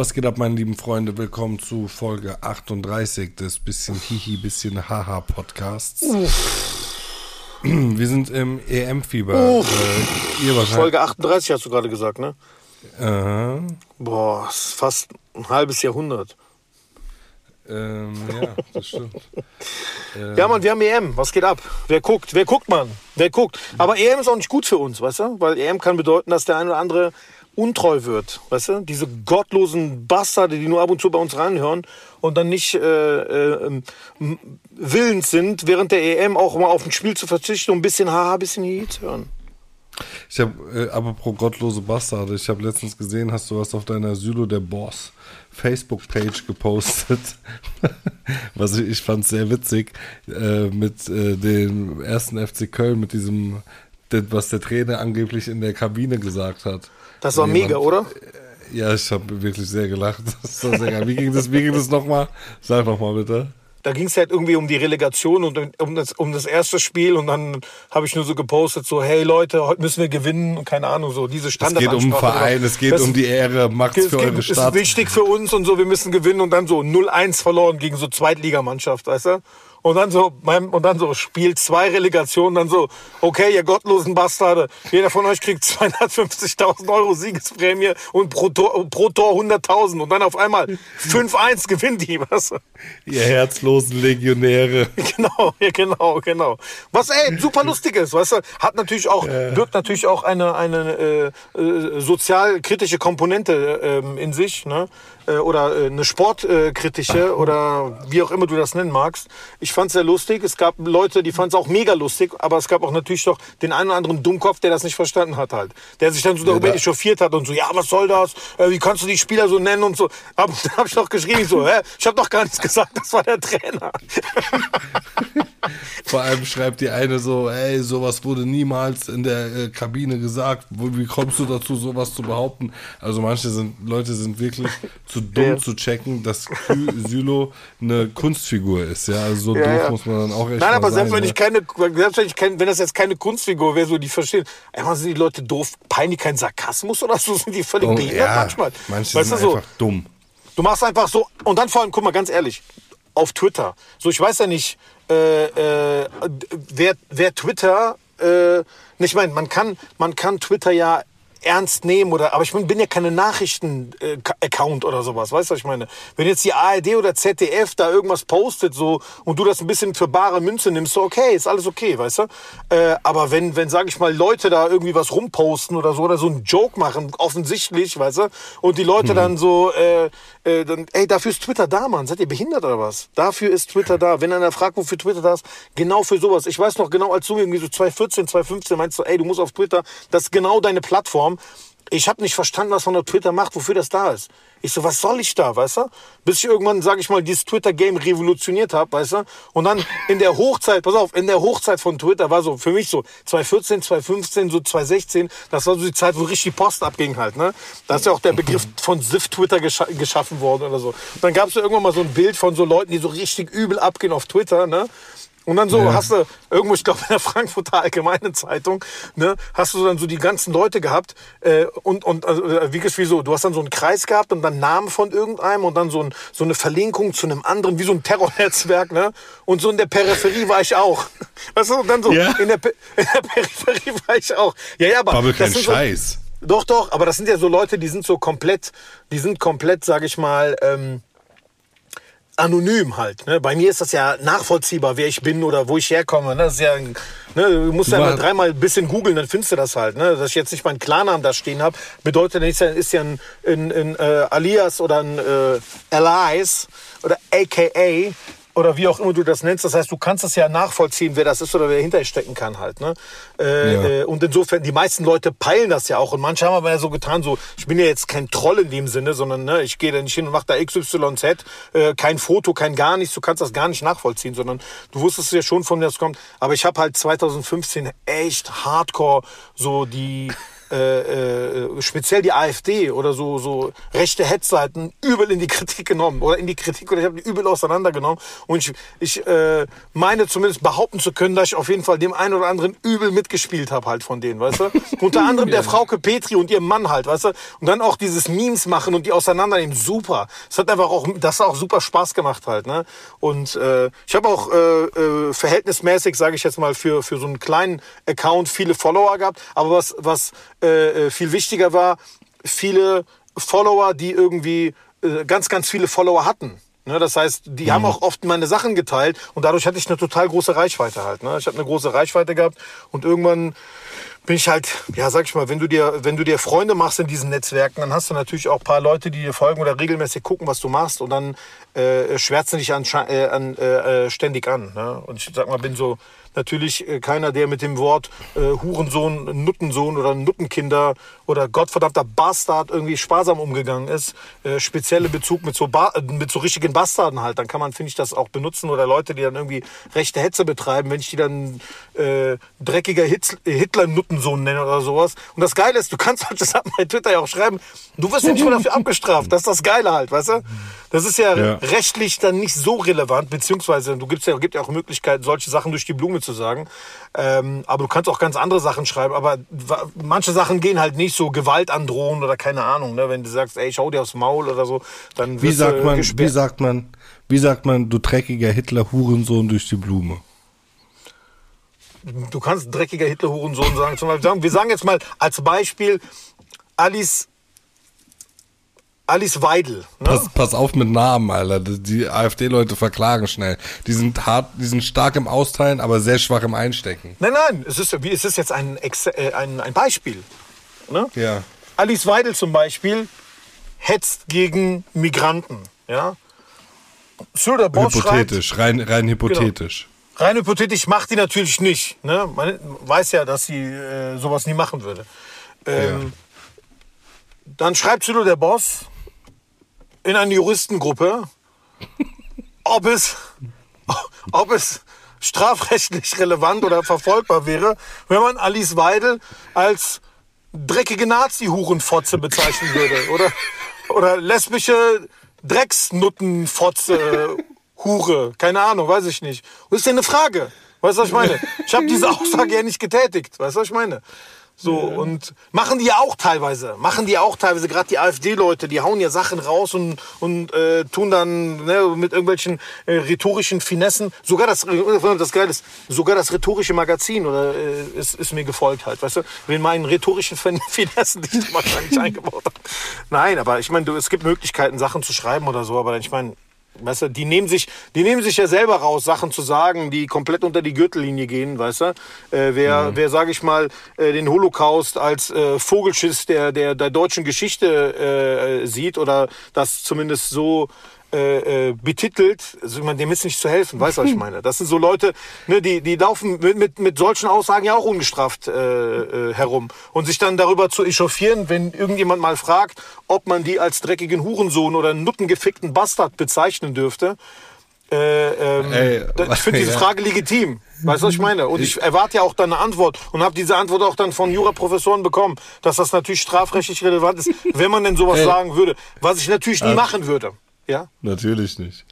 Was geht ab, meine lieben Freunde? Willkommen zu Folge 38 des bisschen Hihi, bisschen Haha Podcasts. Wir sind im EM-Fieber. Äh, ihr Folge 38 hast du gerade gesagt, ne? Äh. Boah, ist fast ein halbes Jahrhundert. Ähm, ja, das stimmt. ähm. Ja, Mann, wir haben EM. Was geht ab? Wer guckt? Wer guckt, Mann? Wer guckt? Aber EM ist auch nicht gut für uns, weißt du? Weil EM kann bedeuten, dass der eine oder andere untreu wird, weißt du? Diese gottlosen Bastarde, die nur ab und zu bei uns reinhören und dann nicht äh, äh, willens sind, während der EM auch mal auf ein Spiel zu verzichten und ein bisschen Haha, ein bisschen Hihi zu hören. Ich habe, äh, apropos gottlose Bastarde, ich habe letztens gesehen, hast du was auf deiner Sylo der Boss Facebook-Page gepostet, was ich, ich fand sehr witzig, äh, mit äh, dem ersten FC Köln, mit diesem, was der Trainer angeblich in der Kabine gesagt hat. Das war mega, oder? Ja, ich habe wirklich sehr gelacht. Das war sehr. Wie ging das, wie ging das nochmal? Sag nochmal bitte. Da ging es halt irgendwie um die Relegation und um das, um das erste Spiel und dann habe ich nur so gepostet, so, hey Leute, heute müssen wir gewinnen und keine Ahnung, so diese Standard. Es geht um den Verein, es geht das, um die Ehre, Max für eure Stadt. Es ist wichtig für uns und so, wir müssen gewinnen und dann so 0-1 verloren gegen so Zweitligamannschaft, weißt du? Und dann so, und dann so, Spiel zwei Relegation, dann so, okay, ihr gottlosen Bastarde, jeder von euch kriegt 250.000 Euro Siegesprämie und pro Tor, pro Tor 100.000 und dann auf einmal 5-1 gewinnt die, was? Ihr herzlosen Legionäre. Genau, genau, genau. Was, ey, super lustig ist, weißt du, hat natürlich auch, ja. birgt natürlich auch eine, eine äh, äh, sozialkritische Komponente äh, in sich, ne? Äh, oder äh, eine sportkritische oder wie auch immer du das nennen magst. Ich fand es sehr lustig. Es gab Leute, die fanden es auch mega lustig, aber es gab auch natürlich doch den einen oder anderen Dummkopf, der das nicht verstanden hat halt. Der sich dann so darüber ja, echauffiert hat und so, ja, was soll das? Äh, wie kannst du die Spieler so nennen und so. Aber dann habe ich doch geschrieben, so, hä? Ich habe doch gar nichts gesagt, das war der Trainer. Vor allem schreibt die eine so, ey, sowas wurde niemals in der äh, Kabine gesagt. Wie kommst du dazu, sowas zu behaupten? Also manche sind, Leute sind wirklich zu dumm ja. zu checken, dass Sylo eine Kunstfigur ist. Ja, also so ja, doof ja. muss man dann auch echt Nein, aber selbst wenn ich keine, selbst wenn ich kein, wenn das jetzt keine Kunstfigur wäre, so die verstehen, einfach sind die Leute doof, peinen die keinen Sarkasmus oder so, sind die völlig oh, behindert manchmal. Manche weißt sind einfach dumm. Du machst einfach so, und dann vor allem, guck mal, ganz ehrlich, auf Twitter. So, ich weiß ja nicht, äh, äh, wer, wer Twitter, äh, ich meine, man kann, man kann Twitter ja ernst nehmen oder, aber ich bin ja keine Nachrichten-Account oder sowas, weißt du, was ich meine? Wenn jetzt die ARD oder ZDF da irgendwas postet so und du das ein bisschen für bare Münze nimmst, so okay, ist alles okay, weißt du? Äh, aber wenn, wenn, sag ich mal, Leute da irgendwie was rumposten oder so oder so einen Joke machen, offensichtlich, weißt du, und die Leute hm. dann so, äh, äh, dann, ey, dafür ist Twitter da, Mann. Seid ihr behindert oder was? Dafür ist Twitter da. Wenn einer fragt, wofür Twitter da ist, genau für sowas. Ich weiß noch genau, als du irgendwie so 2014, 2015 meinst du, ey, du musst auf Twitter, das ist genau deine Plattform. Ich habe nicht verstanden, was man auf Twitter macht, wofür das da ist. Ich so, was soll ich da, weißt du? Bis ich irgendwann, sag ich mal, dieses Twitter-Game revolutioniert habe, weißt du? Und dann in der Hochzeit, pass auf, in der Hochzeit von Twitter war so für mich so 2014, 2015, so 2016, das war so die Zeit, wo richtig Post abging halt, ne? Da ist ja auch der Begriff von SIF-Twitter gescha geschaffen worden oder so. dann gab es ja irgendwann mal so ein Bild von so Leuten, die so richtig übel abgehen auf Twitter, ne? Und dann so ja. hast du irgendwo, ich glaube in der Frankfurter Allgemeinen Zeitung, ne, hast du dann so die ganzen Leute gehabt äh, und und also, äh, wie wie so, du hast dann so einen Kreis gehabt und dann Namen von irgendeinem und dann so, ein, so eine Verlinkung zu einem anderen, wie so ein Terrornetzwerk, ne? Und so in der Peripherie war ich auch. Weißt du, und dann so ja. in, der, in der Peripherie war ich auch. Ja, ja, aber Bubble kein Scheiß. So, doch, doch, aber das sind ja so Leute, die sind so komplett, die sind komplett, sag ich mal, ähm, anonym halt. Ne? Bei mir ist das ja nachvollziehbar, wer ich bin oder wo ich herkomme. Ne? Das ist ja, ne? Du musst ja mal dreimal ein bisschen googeln, dann findest du das halt. Ne? Dass ich jetzt nicht meinen Klarnamen da stehen habe, bedeutet nicht, ist ja ein, ein, ein äh, Alias oder ein äh, Alias oder AKA oder wie auch immer du das nennst. Das heißt, du kannst es ja nachvollziehen, wer das ist oder wer dahinter stecken kann halt. Ne? Äh, ja. äh, und insofern, die meisten Leute peilen das ja auch. Und manche haben aber ja so getan, so, ich bin ja jetzt kein Troll in dem Sinne, sondern ne, ich gehe da nicht hin und mache da XYZ, äh, kein Foto, kein gar nichts. Du kannst das gar nicht nachvollziehen, sondern du wusstest ja schon, von mir das kommt. Aber ich habe halt 2015 echt hardcore so die äh, äh, speziell die AfD oder so, so rechte Hetzseiten übel in die Kritik genommen oder in die Kritik oder ich habe die übel auseinandergenommen und ich, ich äh, meine zumindest behaupten zu können, dass ich auf jeden Fall dem einen oder anderen übel mitgespielt habe halt von denen, weißt du? Unter anderem der Frauke Petri und ihrem Mann halt, weißt du? Und dann auch dieses Memes machen und die auseinandernehmen, super. Das hat einfach auch, das hat auch super Spaß gemacht halt, ne? Und äh, ich habe auch äh, äh, verhältnismäßig, sage ich jetzt mal, für für so einen kleinen Account viele Follower gehabt, aber was was äh, äh, viel wichtiger war, viele Follower, die irgendwie äh, ganz, ganz viele Follower hatten. Ne, das heißt, die mhm. haben auch oft meine Sachen geteilt und dadurch hatte ich eine total große Reichweite halt. Ne? Ich habe eine große Reichweite gehabt und irgendwann bin ich halt, ja, sag ich mal, wenn du dir, wenn du dir Freunde machst in diesen Netzwerken, dann hast du natürlich auch ein paar Leute, die dir folgen oder regelmäßig gucken, was du machst und dann äh, schwärzen dich an, äh, an, äh, äh, ständig an. Ne? Und ich sag mal, bin so natürlich äh, keiner, der mit dem Wort äh, Hurensohn, Nuttensohn oder Nuttenkinder oder gottverdammter Bastard irgendwie sparsam umgegangen ist. Äh, spezielle Bezug mit so, ba mit so richtigen Bastarden halt. Dann kann man, finde ich, das auch benutzen. Oder Leute, die dann irgendwie rechte Hetze betreiben, wenn ich die dann äh, dreckiger Hitler-Nuttensohn nenne oder sowas. Und das Geile ist, du kannst halt das bei Twitter ja auch schreiben, du wirst ja nicht mal dafür abgestraft. Das ist das Geile halt, weißt du? Das ist ja, ja, rechtlich dann nicht so relevant, beziehungsweise du gibst ja, gibt ja auch Möglichkeiten, solche Sachen durch die Blume zu sagen. Ähm, aber du kannst auch ganz andere Sachen schreiben. Aber manche Sachen gehen halt nicht so Gewalt androhen oder keine Ahnung. Ne? Wenn du sagst, ey, schau dir aufs Maul oder so, dann wie sagt man, gesperrt. Wie sagt man, wie sagt man, du dreckiger Hitler-Hurensohn durch die Blume? Du kannst dreckiger Hitler-Hurensohn sagen. Zum Beispiel, wir sagen jetzt mal als Beispiel Alice Alice Weidel. Ne? Pass, pass, auf mit Namen, Alter. Die AfD-Leute verklagen schnell. Die sind hart, die sind stark im Austeilen, aber sehr schwach im Einstecken. Nein, nein, es ist, es ist jetzt ein, äh, ein, ein Beispiel. Ne? Ja. Alice Weidel zum Beispiel hetzt gegen Migranten. Ja? Söder Hypothetisch, schreibt, rein, rein hypothetisch. Genau. Rein hypothetisch macht die natürlich nicht. Ne? Man weiß ja, dass sie äh, sowas nie machen würde. Ähm, ja. Dann schreibt Südo der Boss, in eine Juristengruppe, ob es, ob es strafrechtlich relevant oder verfolgbar wäre, wenn man Alice Weidel als dreckige Nazi-Hurenfotze bezeichnen würde. Oder, oder lesbische Drecksnuttenfotze, Hure. Keine Ahnung, weiß ich nicht. Und das ist ja eine Frage. Weißt du, was ich meine? Ich habe diese Aussage ja nicht getätigt. Weißt du, was ich meine? So, ja. und machen die ja auch teilweise. Machen die auch teilweise, gerade die AfD-Leute, die hauen ja Sachen raus und, und äh, tun dann ne, mit irgendwelchen äh, rhetorischen Finessen. Sogar das, äh, das Geile ist, sogar das rhetorische Magazin oder äh, ist, ist mir gefolgt halt, weißt du? Mit meinen rhetorischen Finessen, die ich wahrscheinlich eingebaut habe. Nein, aber ich meine, es gibt Möglichkeiten, Sachen zu schreiben oder so, aber ich meine, Weißt du, die nehmen sich, die nehmen sich ja selber raus, Sachen zu sagen, die komplett unter die Gürtellinie gehen, weißt du? Äh, wer, mhm. wer, sage ich mal, äh, den Holocaust als äh, Vogelschiss der, der, der deutschen Geschichte äh, sieht oder das zumindest so äh, äh, betitelt, also man, dem ist nicht zu helfen, weißt du, was ich meine? Das sind so Leute, ne, die, die laufen mit, mit, mit solchen Aussagen ja auch ungestraft äh, äh, herum. Und sich dann darüber zu echauffieren, wenn irgendjemand mal fragt, ob man die als dreckigen Hurensohn oder nuttengefickten Bastard bezeichnen dürfte. Äh, ähm, Ey, ich finde diese ja. Frage legitim. Weißt du, was ich meine? Und ich erwarte ja auch dann eine Antwort und habe diese Antwort auch dann von Juraprofessoren bekommen, dass das natürlich strafrechtlich relevant ist, wenn man denn sowas Ey. sagen würde. Was ich natürlich nie machen würde. Ja? Natürlich nicht.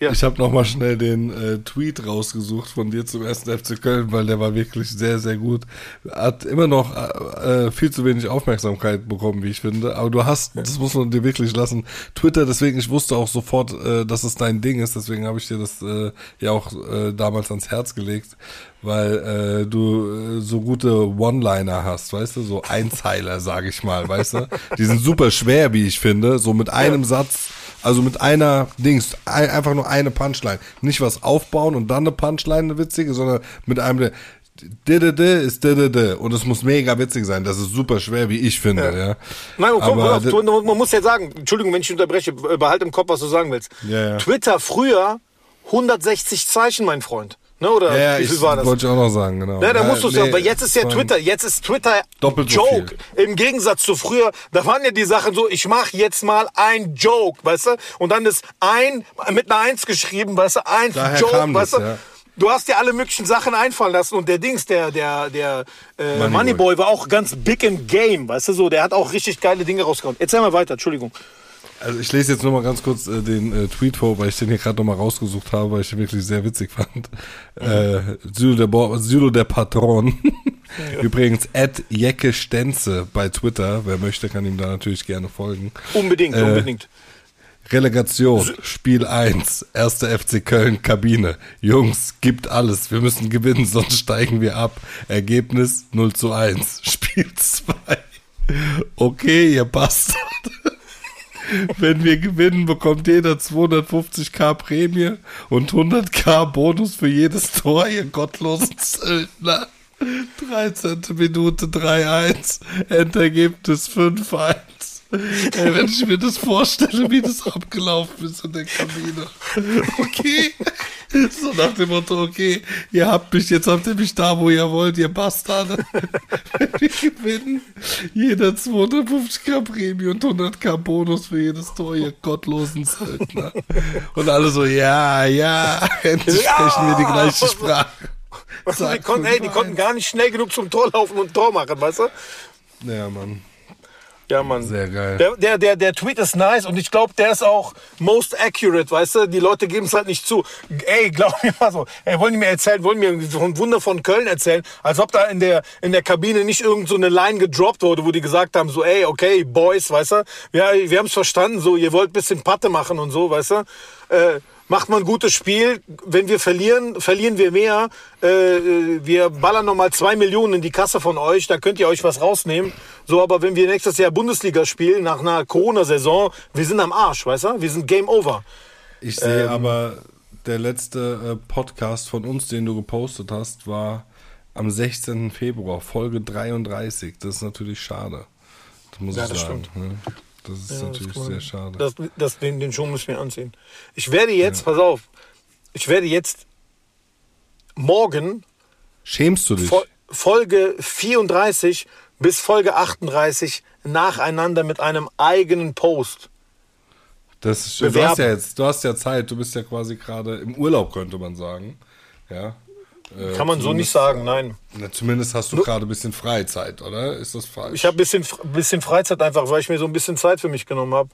Ja. Ich habe nochmal schnell den äh, Tweet rausgesucht von dir zum ersten FC Köln, weil der war wirklich sehr, sehr gut. Hat immer noch äh, äh, viel zu wenig Aufmerksamkeit bekommen, wie ich finde. Aber du hast, das muss man dir wirklich lassen, Twitter, deswegen, ich wusste auch sofort, äh, dass es dein Ding ist, deswegen habe ich dir das äh, ja auch äh, damals ans Herz gelegt, weil äh, du äh, so gute One-Liner hast, weißt du, so Einzeiler, sage ich mal, weißt du. Die sind super schwer, wie ich finde, so mit einem ja. Satz also mit einer Dings, ein, einfach nur eine Punchline. Nicht was aufbauen und dann eine Punchline, eine witzige, sondern mit einem Didede ist Didede und es muss mega witzig sein. Das ist super schwer, wie ich finde. Ja. ja. Nein, komm, Aber, auf, du, man muss ja sagen, Entschuldigung, wenn ich unterbreche, behalte im Kopf, was du sagen willst. Ja, ja. Twitter früher 160 Zeichen, mein Freund. Ne, oder ja, wie viel ich, war das? Wollte ich auch noch sagen, genau. Ja, da musst du nee, sagen, weil jetzt ist ja Twitter, jetzt ist Twitter doppelt Joke. So Im Gegensatz zu früher, da waren ja die Sachen so, ich mache jetzt mal ein Joke, weißt du? Und dann ist ein mit einer Eins geschrieben, weißt du, ein Daher Joke, weißt du? Ja. du hast dir alle möglichen Sachen einfallen lassen und der Dings, der, der, der äh, Moneyboy. Moneyboy war auch ganz big in game, weißt du so, der hat auch richtig geile Dinge rausgehauen. Erzähl mal weiter, Entschuldigung. Also ich lese jetzt nur mal ganz kurz äh, den äh, Tweet vor, weil ich den hier gerade nochmal rausgesucht habe, weil ich den wirklich sehr witzig fand. Äh, Sylo der, Bo Sylo der Patron. Übrigens, at Jecke Stenze bei Twitter. Wer möchte, kann ihm da natürlich gerne folgen. Unbedingt, Äh, unbedingt. Relegation, Spiel 1, 1. FC Köln, Kabine. Jungs, gibt alles. Wir müssen gewinnen, sonst steigen wir ab. Ergebnis 0 zu 1. Spiel 2. Okay, ihr Bastard. Wenn wir gewinnen, bekommt jeder 250k Prämie und 100k Bonus für jedes Tor, ihr gottlosen Zöldner. 13. Minute 3-1, Endergebnis 5-1. Ey, wenn ich mir das vorstelle, wie das abgelaufen ist in der Kabine. Okay. So nach dem Motto, okay, ihr habt mich, jetzt habt ihr mich da, wo ihr wollt, ihr Bastarde. Wenn wir gewinnen, jeder 250k Prämie und 100k Bonus für jedes Tor, ihr gottlosen Söldner. Und alle so, ja, ja, endlich Ja. sprechen wir die gleiche Sprache. Weißt du, die, konnten, ey, die 5-1. konnten gar nicht schnell genug zum Tor laufen und Tor machen, weißt du? Ja, Mann. Ja, Mann. Sehr geil. Der, der, der, der Tweet ist nice und ich glaube, der ist auch most accurate, weißt du? Die Leute geben es halt nicht zu. Ey, glaub mir mal so. Ey, wollen die mir erzählen, wollen mir ein Wunder von Köln erzählen, als ob da in der, in der Kabine nicht irgend so eine Line gedroppt wurde, wo die gesagt haben, so, ey, okay, Boys, weißt du? Ja, wir haben es verstanden, so, ihr wollt bisschen Patte machen und so, weißt du? Äh, macht man ein gutes Spiel. Wenn wir verlieren, verlieren wir mehr. Äh, äh, wir ballern nochmal zwei Millionen in die Kasse von euch. Da könnt ihr euch was rausnehmen. So, aber wenn wir nächstes Jahr Bundesliga spielen, nach einer Corona-Saison, wir sind am Arsch, weißt du? Wir sind Game Over. Ich sehe Ähm, aber, der letzte äh, Podcast von uns, den du gepostet hast, war am 16. Februar, Folge 33. Das ist natürlich schade. Das muss Ja, ich das sagen. stimmt. ne? Das ist Ja, natürlich das sehr schade. Das, das, den, den Schuh müssen wir anziehen. Ich werde jetzt, pass auf, ich werde jetzt morgen Schämst du dich? Fol Folge 34 bis Folge 38 nacheinander mit einem eigenen Post. Das ist schön. Du hast ja jetzt, du hast ja Zeit. Du bist ja quasi gerade im Urlaub, könnte man sagen. Ja. Äh, Kann man so nicht sagen, nein. Na, zumindest hast du gerade ein bisschen Freizeit, oder? Ist das falsch? Ich habe ein bisschen, bisschen Freizeit einfach, weil ich mir so ein bisschen Zeit für mich genommen habe.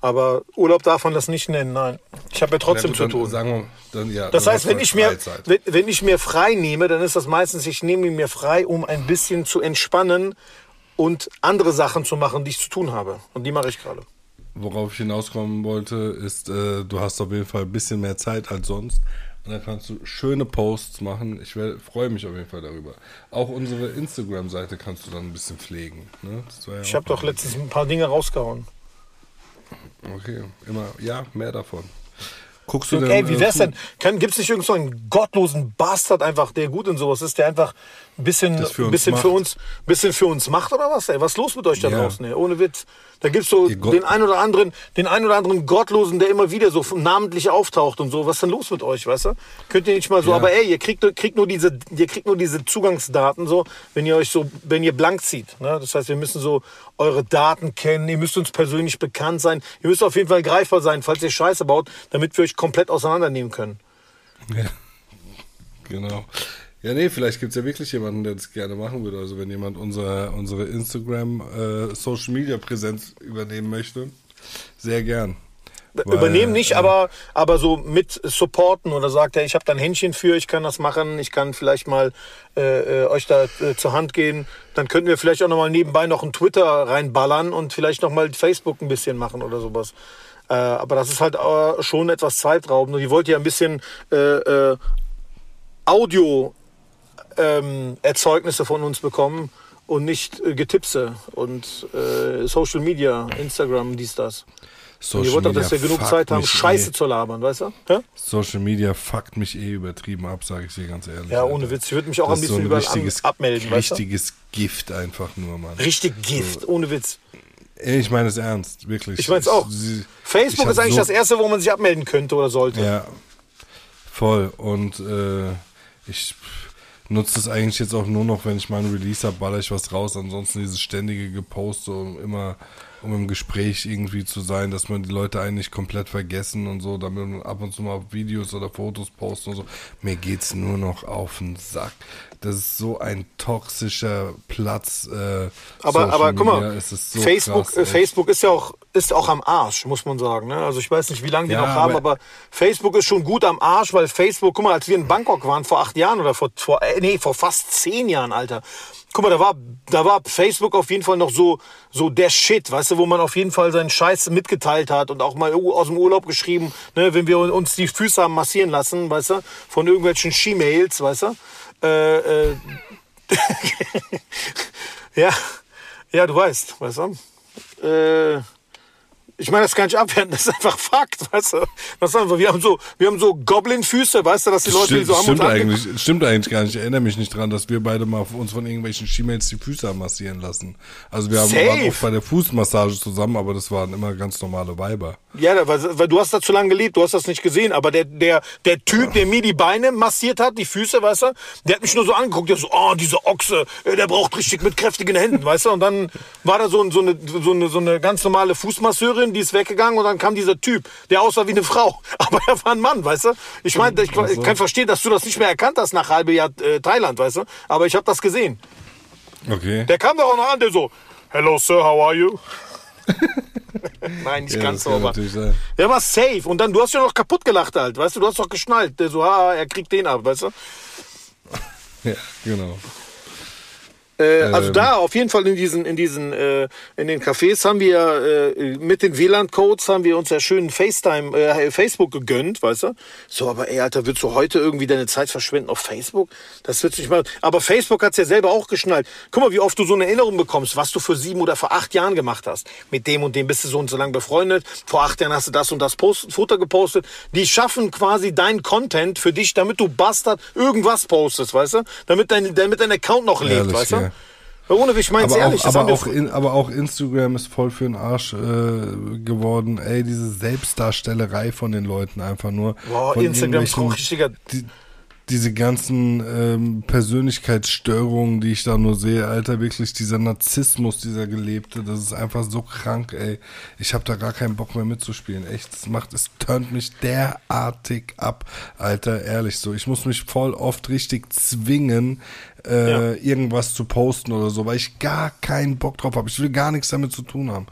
Aber Urlaub darf man das nicht nennen, nein. Ich habe ja trotzdem zu dann tun. Sagen wir, dann, ja, Das heißt, wenn ich, mir, wenn, wenn ich mir frei nehme, dann ist das meistens, ich nehme mir frei, um ein bisschen zu entspannen und andere Sachen zu machen, die ich zu tun habe. Und die mache ich gerade. Worauf ich hinauskommen wollte, ist, äh, du hast auf jeden Fall ein bisschen mehr Zeit als sonst. Und dann kannst du schöne Posts machen. Ich freue mich auf jeden Fall darüber. Auch unsere Instagram-Seite kannst du dann ein bisschen pflegen. Ne? Ja Ich habe doch letztens ein paar Dinge rausgehauen. Okay, immer, ja, mehr davon. Guckst du denn, ey, wie äh, wär's Fu- denn? Gibt es nicht irgend so einen gottlosen Bastard einfach, der gut in sowas ist, der einfach ein bisschen, für uns bisschen, für macht. uns, bisschen für uns macht oder was? Ey, was ist los mit euch da Ja. draußen? Ey? Ohne Witz. Da gibt's so Ihr Gott- den ein oder anderen, den ein oder anderen Gottlosen, der immer wieder so namentlich auftaucht und so. Was ist denn los mit euch, weißt du? Könnt ihr nicht mal so, Ja. aber ey, ihr kriegt, nur- kriegt nur diese, ihr kriegt nur diese Zugangsdaten so, wenn ihr euch so, wenn ihr blank zieht. Ne? Das heißt, wir müssen so eure Daten kennen, ihr müsst uns persönlich bekannt sein, ihr müsst auf jeden Fall greifbar sein, falls ihr Scheiße baut, damit wir euch komplett auseinandernehmen können. Ja, genau. Ja, nee, vielleicht gibt es ja wirklich jemanden, der das gerne machen würde. Also wenn jemand unsere, unsere Instagram äh, Social Media Präsenz übernehmen möchte, sehr gern. Weil, Übernehmen nicht, äh, aber, aber so mit supporten oder sagt, hey, ich habe da ein Händchen für, ich kann das machen, ich kann vielleicht mal äh, äh, euch da äh, zur Hand gehen. Dann könnten wir vielleicht auch noch mal nebenbei noch ein Twitter reinballern und vielleicht noch mal Facebook ein bisschen machen oder sowas. Äh, aber das ist halt äh, schon etwas zeitraubend. Und ich wollte ja ein bisschen äh, äh, Audio ähm, Erzeugnisse von uns bekommen und nicht äh, Getipse und äh, Social Media, Instagram, dies, das. Social Ihr wollt doch, dass wir genug Zeit haben, Scheiße Eh, zu labern, weißt du? Ja, Social Media fuckt mich eh übertrieben ab, sage ich dir ganz ehrlich. ja Alter. ohne Witz. Ich würde mich auch Das ein ist so bisschen ein richtiges, an, abmelden, weißt du? richtiges Gift einfach nur, Mann. Richtig Gift, ohne Witz. Ich meine es ernst, wirklich. Ich meine es auch. Facebook ich hab ist eigentlich so- das Erste, wo man sich abmelden könnte oder sollte. Ja, voll. Und äh, ich nutze das eigentlich jetzt auch nur noch, wenn ich mal einen Release habe, baller ich was raus. Ansonsten dieses ständige Gepost, so immer um im Gespräch irgendwie zu sein, dass man die Leute eigentlich komplett vergessen und so, damit man ab und zu mal Videos oder Fotos posten und so. Mir geht's nur noch auf den Sack. Das ist so ein toxischer Platz. Äh, aber, aber guck mal, so Facebook, krass. Facebook ist ja auch, ist auch am Arsch, muss man sagen. Ne? Also ich weiß nicht, wie lange die Ja, noch haben, aber- aber Facebook ist schon gut am Arsch, weil Facebook, guck mal, als wir in Bangkok waren vor acht Jahren oder vor, vor äh, nee, vor fast zehn Jahren, Alter. Guck mal, da war, da war Facebook auf jeden Fall noch so, so der Shit, weißt du, wo man auf jeden Fall seinen Scheiß mitgeteilt hat und auch mal aus dem Urlaub geschrieben, ne, wenn wir uns die Füße haben massieren lassen, weißt du, von irgendwelchen She-Mails, weißt du. Äh, äh, ja, ja, du weißt, weißt du. Äh, ich meine das gar nicht abwerten, das ist einfach Fakt, weißt du. Das einfach, wir haben so, wir haben so Goblin-Füße, weißt du, dass die Leute, die Stimmt, so haben stimmt, eigentlich, stimmt eigentlich gar nicht. Ich erinnere mich nicht dran, dass wir beide mal uns von irgendwelchen Schiemails die Füße massieren lassen. Also wir haben waren auch bei der Fußmassage zusammen, aber das waren immer ganz normale Weiber. Ja, weil, weil du hast da zu lange gelebt, du hast das nicht gesehen, aber der, der, der Typ, der mir die Beine massiert hat, die Füße, weißt du, der hat mich nur so angeguckt, der so, oh, dieser Ochse, äh, der braucht richtig mit kräftigen Händen, weißt du, und dann war da so, so, eine, so, eine, so eine ganz normale Fußmasseurin, die ist weggegangen und dann kam dieser Typ, der aussah wie eine Frau, aber er war ein Mann, weißt du. Ich meine, ich, ich kann verstehen, dass du das nicht mehr erkannt hast nach halbe Jahr äh, Thailand, weißt du, aber ich habe das gesehen. Okay. Der kam doch auch noch an, der so, hello sir, how are you? Nein, nicht ja, ganz sein. Der war safe. Und dann, du hast ja noch kaputt gelacht halt, weißt du, du hast doch geschnallt. Der so, ah, er kriegt den ab, weißt du. Ja, genau. Äh, also Ähm. da auf jeden Fall in diesen, in diesen, äh, in den Cafés haben wir äh, mit den WLAN-Codes haben wir uns ja schön FaceTime, äh, Facebook gegönnt, weißt du? So, aber ey, Alter, willst du heute irgendwie deine Zeit verschwenden auf Facebook? Das wird's nicht mal. Aber Facebook hat's ja selber auch geschnallt. Guck mal, wie oft du so eine Erinnerung bekommst, was du für sieben oder vor acht Jahren gemacht hast. Mit dem und dem bist du so und so lang befreundet. Vor acht Jahren hast du das und das Post Foto gepostet. Die schaffen quasi dein Content für dich, damit du Bastard irgendwas postest, weißt du? Damit dein, damit dein Account noch lebt, Ehrlich, weißt du? ja. Ohne, ich mein's Aber, ehrlich. auch, aber, auch in, aber auch Instagram ist voll für den Arsch äh, geworden. Ey, diese Selbstdarstellerei von den Leuten einfach nur. Boah, Instagram ist auch richtiger. die, diese ganzen ähm, Persönlichkeitsstörungen, die ich da nur sehe, Alter, wirklich dieser Narzissmus, dieser gelebte, das ist einfach so krank, ey. Ich habe da gar keinen Bock mehr mitzuspielen. Echt, es macht, es turnt mich derartig ab, Alter, ehrlich so. Ich muss mich voll oft richtig zwingen, äh, Ja. irgendwas zu posten oder so, weil ich gar keinen Bock drauf habe. Ich will gar nichts damit zu tun haben.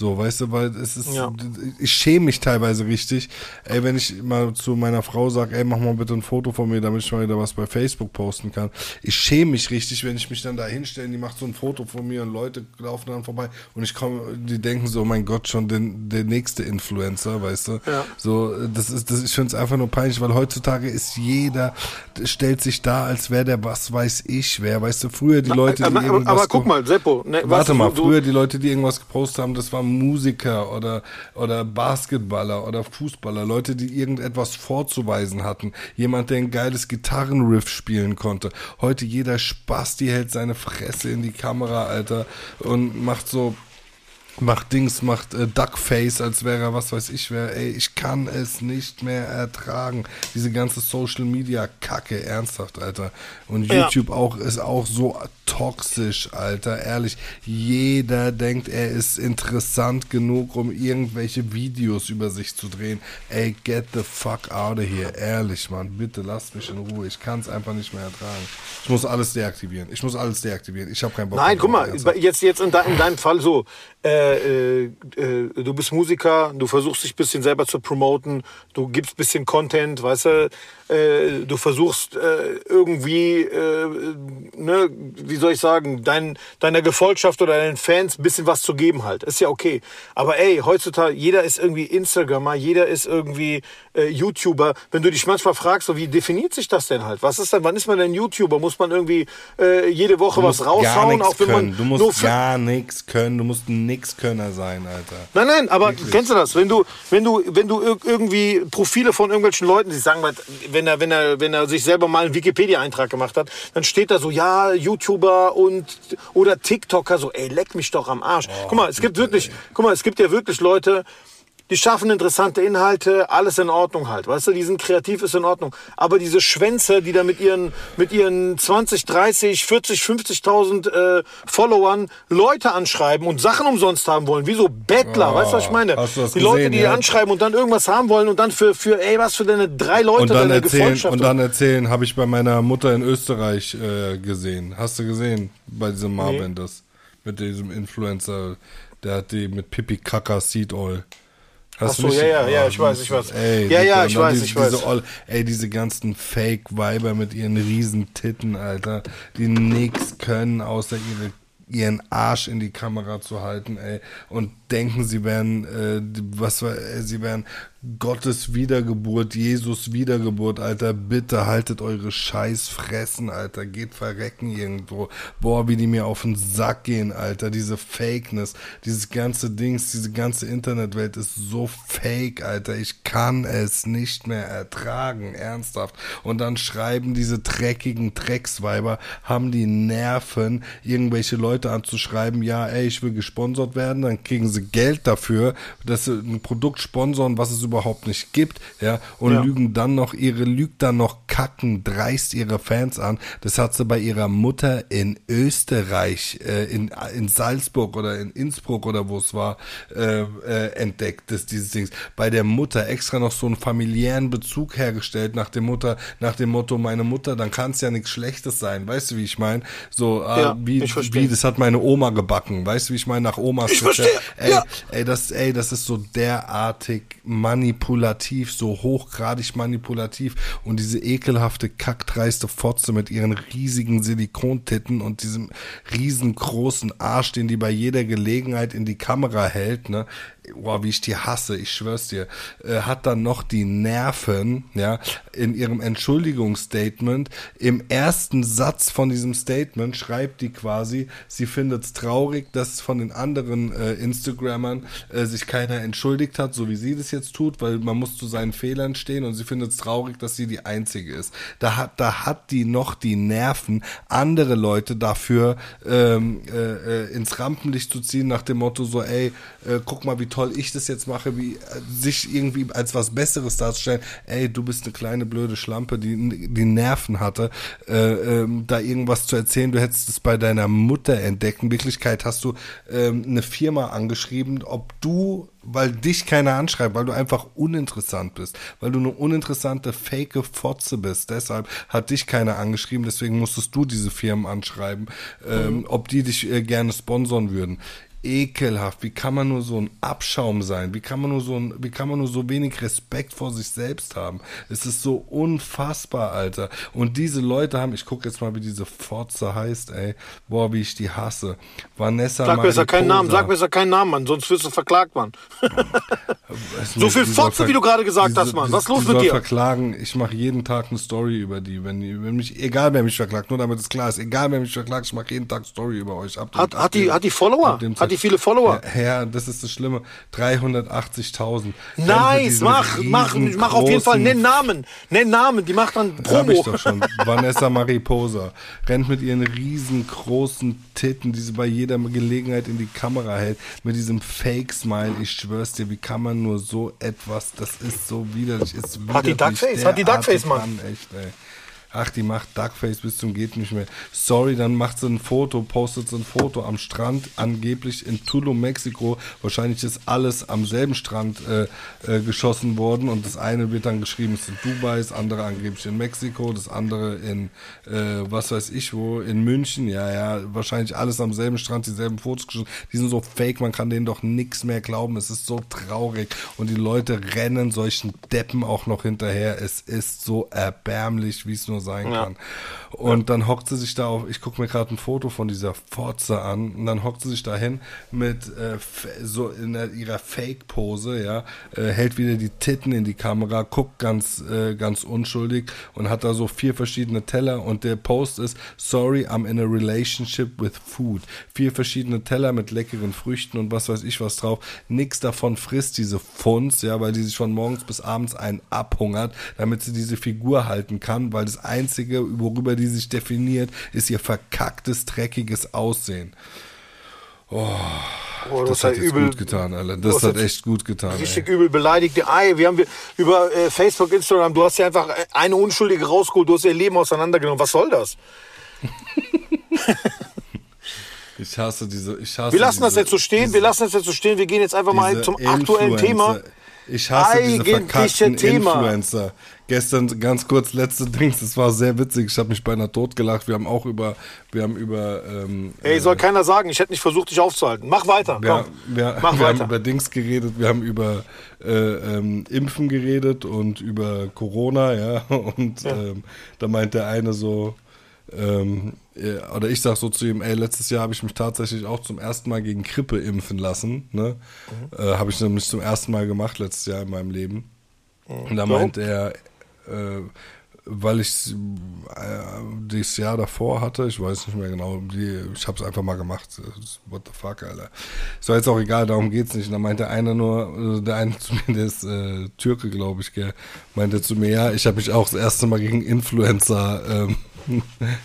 So, weißt du, weil es ist, Ja. ich schäme mich teilweise richtig, ey, wenn ich mal zu meiner Frau sage, ey, mach mal bitte ein Foto von mir, damit ich mal wieder was bei Facebook posten kann. Ich schäme mich richtig, wenn ich mich dann da hinstelle, die macht so ein Foto von mir und Leute laufen dann vorbei und ich komme, die denken so, oh mein Gott, schon den, der nächste Influencer, weißt du? Ja. So, das ist, das, ich finde es einfach nur peinlich, weil heutzutage ist jeder, stellt sich da, als wäre der was weiß ich wer, weißt du, früher die Leute, die aber, irgendwas aber guck mal, Seppo. Ne, Warte mal, du, früher die Leute, die irgendwas gepostet haben, das waren Musiker oder, oder Basketballer oder Fußballer, Leute, die irgendetwas vorzuweisen hatten. Jemand, der ein geiles Gitarrenriff spielen konnte. Heute jeder Spaß, die hält seine Fresse in die Kamera, Alter, und macht so macht Dings, macht äh, Duckface, als wäre er was weiß ich wer. Ey, ich kann es nicht mehr ertragen. Diese ganze Social Media Kacke, ernsthaft, Alter. Und Ja. YouTube auch ist auch so toxisch, Alter. Ehrlich, jeder denkt, er ist interessant genug, um irgendwelche Videos über sich zu drehen. Ey, get the fuck out of here. Ehrlich, Mann, bitte lasst mich in Ruhe. Ich kann es einfach nicht mehr ertragen. Ich muss alles deaktivieren. Ich muss alles deaktivieren. Ich habe keinen Bock Nein, guck mal, jetzt, jetzt in, de, in deinem Fall so. Äh, äh, äh, du bist Musiker, du versuchst dich ein bisschen selber zu promoten, du gibst ein bisschen Content, weißt du, äh, du versuchst äh, irgendwie, äh, ne, wie soll ich sagen, dein, deiner Gefolgschaft oder deinen Fans ein bisschen was zu geben halt. Ist ja okay. Aber ey, heutzutage, jeder ist irgendwie Instagrammer, jeder ist irgendwie äh, YouTuber. Wenn du dich manchmal fragst, so, wie definiert sich das denn halt? Was ist denn, wann ist man denn YouTuber? Muss man irgendwie äh, jede Woche was raushauen, auch wenn können. man Du musst gar nichts können. Du musst ein Nix-Könner sein, Alter. Nein, nein, aber kennst du das? Wenn du, wenn du, wenn du ir- irgendwie Profile von irgendwelchen Leuten, die sagen, mal, wenn er, wenn er, wenn er sich selber mal einen Wikipedia-Eintrag gemacht hat, dann steht da so, ja, YouTuber und oder TikToker, so, ey, leck mich doch am Arsch. guck mal, es gibt wirklich, guck mal, es gibt ja wirklich Leute, die schaffen interessante Inhalte, alles in Ordnung halt. Weißt du, die sind kreativ, ist in Ordnung. Aber diese Schwänze, die da mit ihren, mit ihren 20, 30, 40, 50.000 äh, Followern Leute anschreiben und Sachen umsonst haben wollen, wie so Bettler, Oh, weißt du, was ich meine? hast du das die Leute, gesehen, die ja? anschreiben und dann irgendwas haben wollen und dann für, für ey, was für deine drei Leute Und dann deine erzählen, und dann erzählen, habe ich bei meiner Mutter in Österreich äh, gesehen. Hast du gesehen? Bei diesem Marvin das. Mit diesem Influencer, der hat die mit Pipi Kaka Seed Oil. Ach Hast du so, ja, ja, ja, Oh, ich weiß, ich weiß. Ey, Ja, ja, ich weiß, diese, ich weiß. Diese Oll, ey, diese ganzen Fake-Weiber mit ihren riesen Titten, Alter, die nix können, außer ihre ihren Arsch in die Kamera zu halten, ey, und denken, sie wären, äh, was war, äh, sie wären Gottes Wiedergeburt, Jesus Wiedergeburt, Alter, bitte haltet eure scheiß Fressen, Alter, geht verrecken irgendwo. Boah, wie die mir auf den Sack gehen, Alter, diese Fakeness, dieses ganze Dings, diese ganze Internetwelt ist so fake, Alter, ich kann es nicht mehr ertragen, ernsthaft. Und dann schreiben diese dreckigen Drecksweiber, haben die Nerven, irgendwelche Leute anzuschreiben, ja, ey, ich will gesponsert werden, dann kriegen sie Geld dafür, dass sie ein Produkt sponsoren, was es überhaupt nicht gibt, ja, und Ja. lügen dann noch ihre, lügt dann noch kacken dreist ihre Fans an. Das hat sie bei ihrer Mutter in Österreich, äh, in, in Salzburg oder in Innsbruck oder wo es war, äh, äh, entdeckt, das, dieses Dings. Bei der Mutter extra noch so einen familiären Bezug hergestellt nach dem Mutter, nach dem Motto, meine Mutter, dann kann es ja nichts Schlechtes sein. Weißt du, wie ich meine? So, äh, Ja, wie, ich verstehe. wie, das hat meine Oma gebacken. Weißt du, wie ich meine? Nach Omas Ich verstehe, Ey, ja. ey, das, ey, das ist so derartig manipulativ, so hochgradig manipulativ und diese ekelhafte, kackdreiste Fotze mit ihren riesigen Silikontitten und diesem riesengroßen Arsch, den die bei jeder Gelegenheit in die Kamera hält, ne? Boah, wie ich die hasse, ich schwör's dir, äh, hat dann noch die Nerven, ja, in ihrem Entschuldigungsstatement, im ersten Satz von diesem Statement schreibt die quasi, sie findet's traurig, dass von den anderen äh, Instagrammern äh, sich keiner entschuldigt hat, so wie sie das jetzt tut, weil man muss zu seinen Fehlern stehen und sie findet's traurig, dass sie die Einzige ist. Da hat, da hat die noch die Nerven, andere Leute dafür ähm, äh, äh, ins Rampenlicht zu ziehen, nach dem Motto so, ey, äh, guck mal, wie toll ich das jetzt mache, wie äh, sich irgendwie als was Besseres darzustellen. Ey, du bist eine kleine blöde Schlampe, die die Nerven hatte, äh, ähm, da irgendwas zu erzählen. Du hättest es bei deiner Mutter entdeckt. In Wirklichkeit hast du ähm, eine Firma angeschrieben, ob du weil dich keiner anschreibt, weil du einfach uninteressant bist, weil du eine uninteressante, fake Fotze bist. Deshalb hat dich keiner angeschrieben, deswegen musstest du diese Firmen anschreiben, ähm, ob die dich äh, gerne sponsern würden. Ekelhaft, wie kann man nur so ein Abschaum sein? Wie kann man nur so ein, wie kann man nur so wenig Respekt vor sich selbst haben? Es ist so unfassbar, Alter. Und diese Leute haben, ich gucke jetzt mal, wie diese Fotze heißt, ey. Boah, wie ich die hasse. Vanessa Sag besser keinen Namen, sag besser keinen Namen, Mann, sonst wirst du verklagt, Mann. So viel Fotze, wie du gerade gesagt die hast, Mann. Was ist los mit dir? verklagen. Ich mache jeden Tag eine Story über die. Wenn, die, wenn mich, egal wer mich verklagt, nur damit es klar ist, egal wer mich verklagt, ich mache jeden Tag Story über euch. Ab Hat, hat, die, hat die Follower? dem Hat die viele Follower? Ja, ja, das ist das Schlimme. 380.000. Rennt mit Nice, mach, mach, mach auf jeden Fall, nenn Namen. Nenn Namen, die macht dann habe ich Promo. doch schon. Vanessa Mariposa rennt mit ihren riesengroßen Titten, die sie bei jeder Gelegenheit in die Kamera hält, mit diesem Fake-Smile. Ich schwör's dir, wie kann man nur so etwas, das ist so widerlich. Ist Hat die widerlich, Duckface, hat die Duckface, Mann. an, Echt, ey. Ach, die macht Duckface bis zum geht nicht mehr. Sorry, dann macht sie ein Foto, postet sie ein Foto am Strand, angeblich in Tulum, Mexiko. Wahrscheinlich ist alles am selben Strand äh, äh, geschossen worden und das eine wird dann geschrieben, es ist in Dubai, das andere angeblich in Mexiko, das andere in äh, was weiß ich wo, in München. Ja, ja, wahrscheinlich alles am selben Strand, dieselben Fotos geschossen. Die sind so fake, man kann denen doch nichts mehr glauben. Es ist so traurig und die Leute rennen solchen Deppen auch noch hinterher. Es ist so erbärmlich, wie es nur sein Ja. kann. Und dann hockt sie sich da auf, ich gucke mir gerade ein Foto von dieser Fotze an und dann hockt sie sich dahin mit äh, so in ihrer Fake-Pose, ja, äh, hält wieder die Titten in die Kamera, guckt ganz, äh, ganz unschuldig und hat da so vier verschiedene Teller und der Post ist, sorry, I'm in a relationship with food. Vier verschiedene Teller mit leckeren Früchten und was weiß ich was drauf. Nix davon frisst diese Funds, ja, weil die sich von morgens bis abends einen abhungert, damit sie diese Figur halten kann, weil das einzige, worüber die sich definiert, ist ihr verkacktes, dreckiges Aussehen. Oh, Oh, das, hat jetzt gut getan, Alter. Das hat echt gut getan. richtig Ey. übel beleidigt. Ey, wir haben über äh, Facebook, Instagram, du hast ja einfach eine Unschuldige rausgeholt, du hast ihr Leben auseinandergenommen. Was soll das? Ich hasse diese. Ich hasse Wir lassen das diese, jetzt so stehen, wir lassen das jetzt so stehen, wir gehen jetzt einfach mal diese zum aktuellen Influencer. Thema. Ich hasse diese Eigentliche verkackten Thema. Influencer. Gestern ganz kurz letzte Dings, das war sehr witzig. Ich habe mich beinahe totgelacht. Wir haben auch über, wir haben über, ähm, Ey, soll keiner sagen, ich hätte nicht versucht, dich aufzuhalten. Mach weiter, wir, komm. wir, Mach wir haben weiter. über Dings geredet, wir haben über äh, ähm, Impfen geredet und über Corona, ja. Und Ähm, da meint der eine so, ähm, äh, oder ich sag so zu ihm, ey, letztes Jahr habe ich mich tatsächlich auch zum ersten Mal gegen Grippe impfen lassen. Ne? Mhm. Äh, habe ich nämlich zum ersten Mal gemacht letztes Jahr in meinem Leben. Und da Mhm. Meint er, äh, weil ich äh, dieses Jahr davor hatte, ich weiß nicht mehr genau, die, ich habe es einfach mal gemacht. What the fuck, Alter. Ist doch jetzt auch egal, darum geht's nicht. Und da meinte einer nur, äh, der eine zu mir, der ist äh, Türke, glaube ich, gell, meinte zu mir, ja, ich habe mich auch das erste Mal gegen Influencer ähm,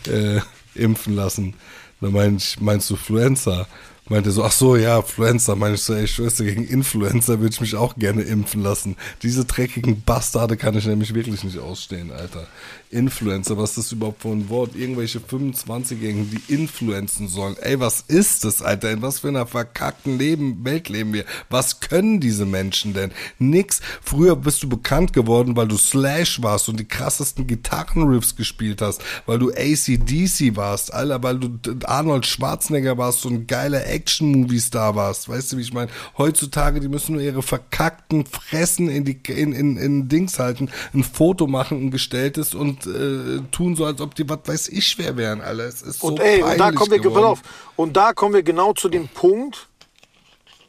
äh, impfen lassen. Da meinte ich, meinst du Fluenza? Meinte so, ach so, ja, Fluenza. Meine ich so, ey, Schwester, gegen Influenza würde ich mich auch gerne impfen lassen. Diese dreckigen Bastarde kann ich nämlich wirklich nicht ausstehen, Alter. Influencer, was ist das überhaupt für ein Wort? Irgendwelche 25-Jährigen, die influenzen sollen. Ey, was ist das, Alter? In was für einer verkackten Leben, Welt leben wir? Was können diese Menschen denn? Nix. Früher bist du bekannt geworden, weil du Slash warst und die krassesten Gitarrenriffs gespielt hast, weil du ACDC warst, Alter, weil du Arnold Schwarzenegger warst und ein geiler Action-Movie-Star warst. Weißt du, wie ich meine? Heutzutage, die müssen nur ihre verkackten Fressen in die in, in, in Dings halten, ein Foto machen, ein gestelltes und äh, tun so, als ob die was weiß ich wer wären, Alter. Es ist Und so ey, und da kommen wir, geworden. auf, und da kommen wir genau zu dem Punkt,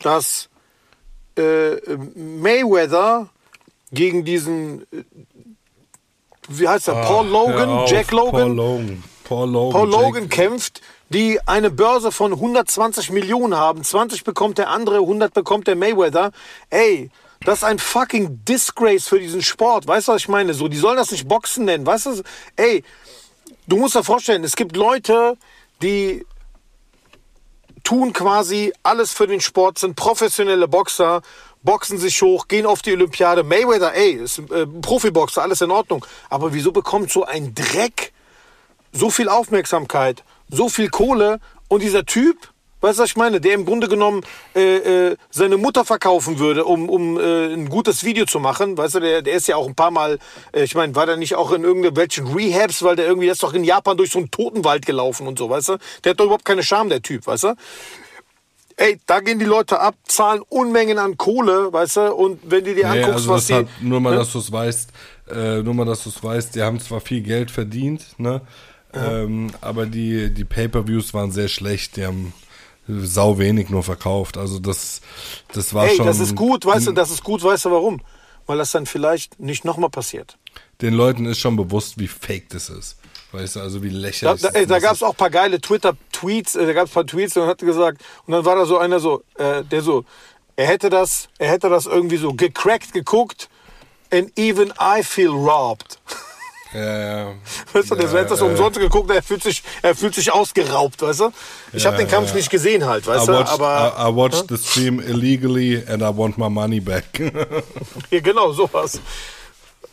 dass äh, Mayweather gegen diesen, äh, wie heißt er, Paul Logan, Jack Logan, Paul Logan. Paul Logan. Paul Logan kämpft, die eine Börse von 120 Millionen haben. 20 bekommt der andere, 100 bekommt der Mayweather. Ey, das ist ein fucking Disgrace für diesen Sport. Weißt du, was ich meine? So, die sollen das nicht Boxen nennen. Weißt du, ey, du musst dir vorstellen, es gibt Leute, die tun quasi alles für den Sport, sind professionelle Boxer, boxen sich hoch, gehen auf die Olympiade. Mayweather, ey, ist äh, Profiboxer, alles in Ordnung. Aber wieso bekommt so ein Dreck so viel Aufmerksamkeit, so viel Kohle und dieser Typ, weißt du, was ich meine, der im Grunde genommen äh, äh, seine Mutter verkaufen würde, um, um äh, ein gutes Video zu machen, weißt du, der, der ist ja auch ein paar Mal, äh, ich meine, war der nicht auch in irgendwelchen Rehabs, weil der irgendwie, der ist doch in Japan durch so einen Totenwald gelaufen und so, weißt du, der hat doch überhaupt keine Scham, der Typ, weißt du. Ey, da gehen die Leute ab, zahlen Unmengen an Kohle, weißt du, und wenn du dir Nee, anguckst, also was die... hat, nur mal, ne? dass du es weißt, äh, nur mal, dass du es weißt, die haben zwar viel Geld verdient, ne? Ähm, aber die, die Pay-Per-Views waren sehr schlecht, die haben sau wenig nur verkauft. Also das, das war Ey, schon. das ist gut, weißt du, das ist gut, weißt du warum? Weil das dann vielleicht nicht nochmal passiert. Den Leuten ist schon bewusst, wie fake das ist. Weißt du, also wie Da, lächerlich. da, ey, da ist. gab es auch ein paar geile Twitter-Tweets, äh, da gab es ein paar Tweets und hat gesagt, und dann war da so einer so, äh, der so, er hätte das, er hätte das irgendwie so gecrackt geguckt and even I feel robbed. Ja, ja. Weißt du, der ja, hat das umsonst geguckt, er fühlt sich, er fühlt sich ausgeraubt, weißt du? Ich habe den Kampf ja. nicht gesehen halt, weißt I du, watched, aber I, I watched the stream illegally and I want my money back. Ja, genau, sowas.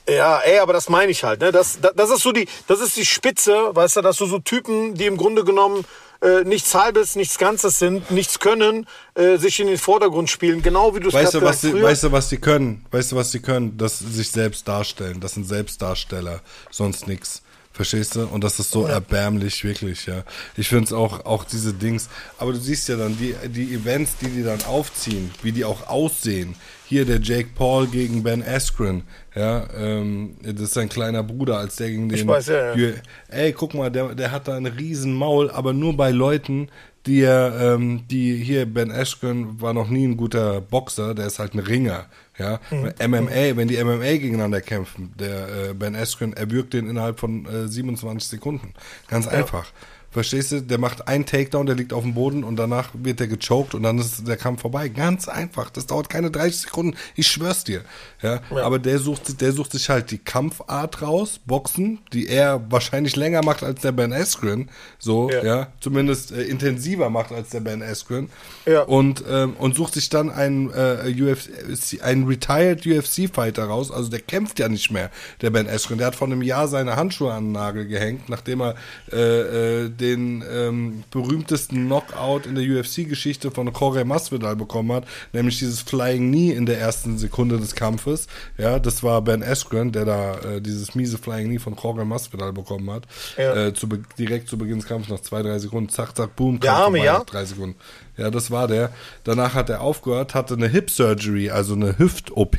Ja, ey, aber das meine ich halt, ne? Das, das, das ist so die, das ist die Spitze, weißt du, dass du so Typen, die im Grunde genommen äh, nichts Halbes, nichts Ganzes sind, nichts können, äh, sich in den Vordergrund spielen, genau wie du es Weißt du, gerade was die, weißt du, was die können? Weißt du, was die können? Das sich selbst darstellen. Das sind Selbstdarsteller, sonst nix. Verstehst du? Und das ist so erbärmlich, wirklich, ja. Ich finde es auch, auch diese Dings. Aber du siehst ja dann, die, die Events, die die dann aufziehen, wie die auch aussehen. Hier der Jake Paul gegen Ben Askren, ja, ähm, das ist sein kleiner Bruder, als der gegen den. weiß, ja, ja. Ey, guck mal, der, der hat da einen riesen Maul, aber nur bei Leuten, die er, ähm, die hier, Ben Askren war noch nie ein guter Boxer, der ist halt ein Ringer, ja. MMA, wenn die MMA gegeneinander kämpfen, der äh, Ben Askren erwürgt den innerhalb von äh, 27 Sekunden. Ganz einfach. Verstehst du? Der macht einen Takedown, der liegt auf dem Boden und danach wird der gechoked und dann ist der Kampf vorbei. Ganz einfach. Das dauert keine 30 Sekunden. Ich schwör's dir. Ja. ja. Aber der sucht, der sucht sich halt die Kampfart raus, Boxen, die er wahrscheinlich länger macht als der Ben Askren. So, ja. ja zumindest äh, intensiver macht als der Ben Askren. Ja. Und, ähm, und sucht sich dann einen, äh, UFC, einen retired UFC-Fighter raus. Also der kämpft ja nicht mehr, der Ben Askren. Der hat vor einem Jahr seine Handschuhe an den Nagel gehängt, nachdem er äh, äh, den ähm, berühmtesten Knockout in der UFC-Geschichte von Jorge Masvidal bekommen hat, nämlich dieses Flying Knee in der ersten Sekunde des Kampfes. Ja, das war Ben Askren, der da äh, dieses miese Flying Knee von Jorge Masvidal bekommen hat. Ja. Äh, zu direkt zu Beginn des Kampfes nach zwei, drei Sekunden, zack, zack, boom, der Arme, vorbei, ja? drei Sekunden. Ja, das war der. Danach hat er aufgehört, hatte eine Hip Surgery, also eine Hüft-OP,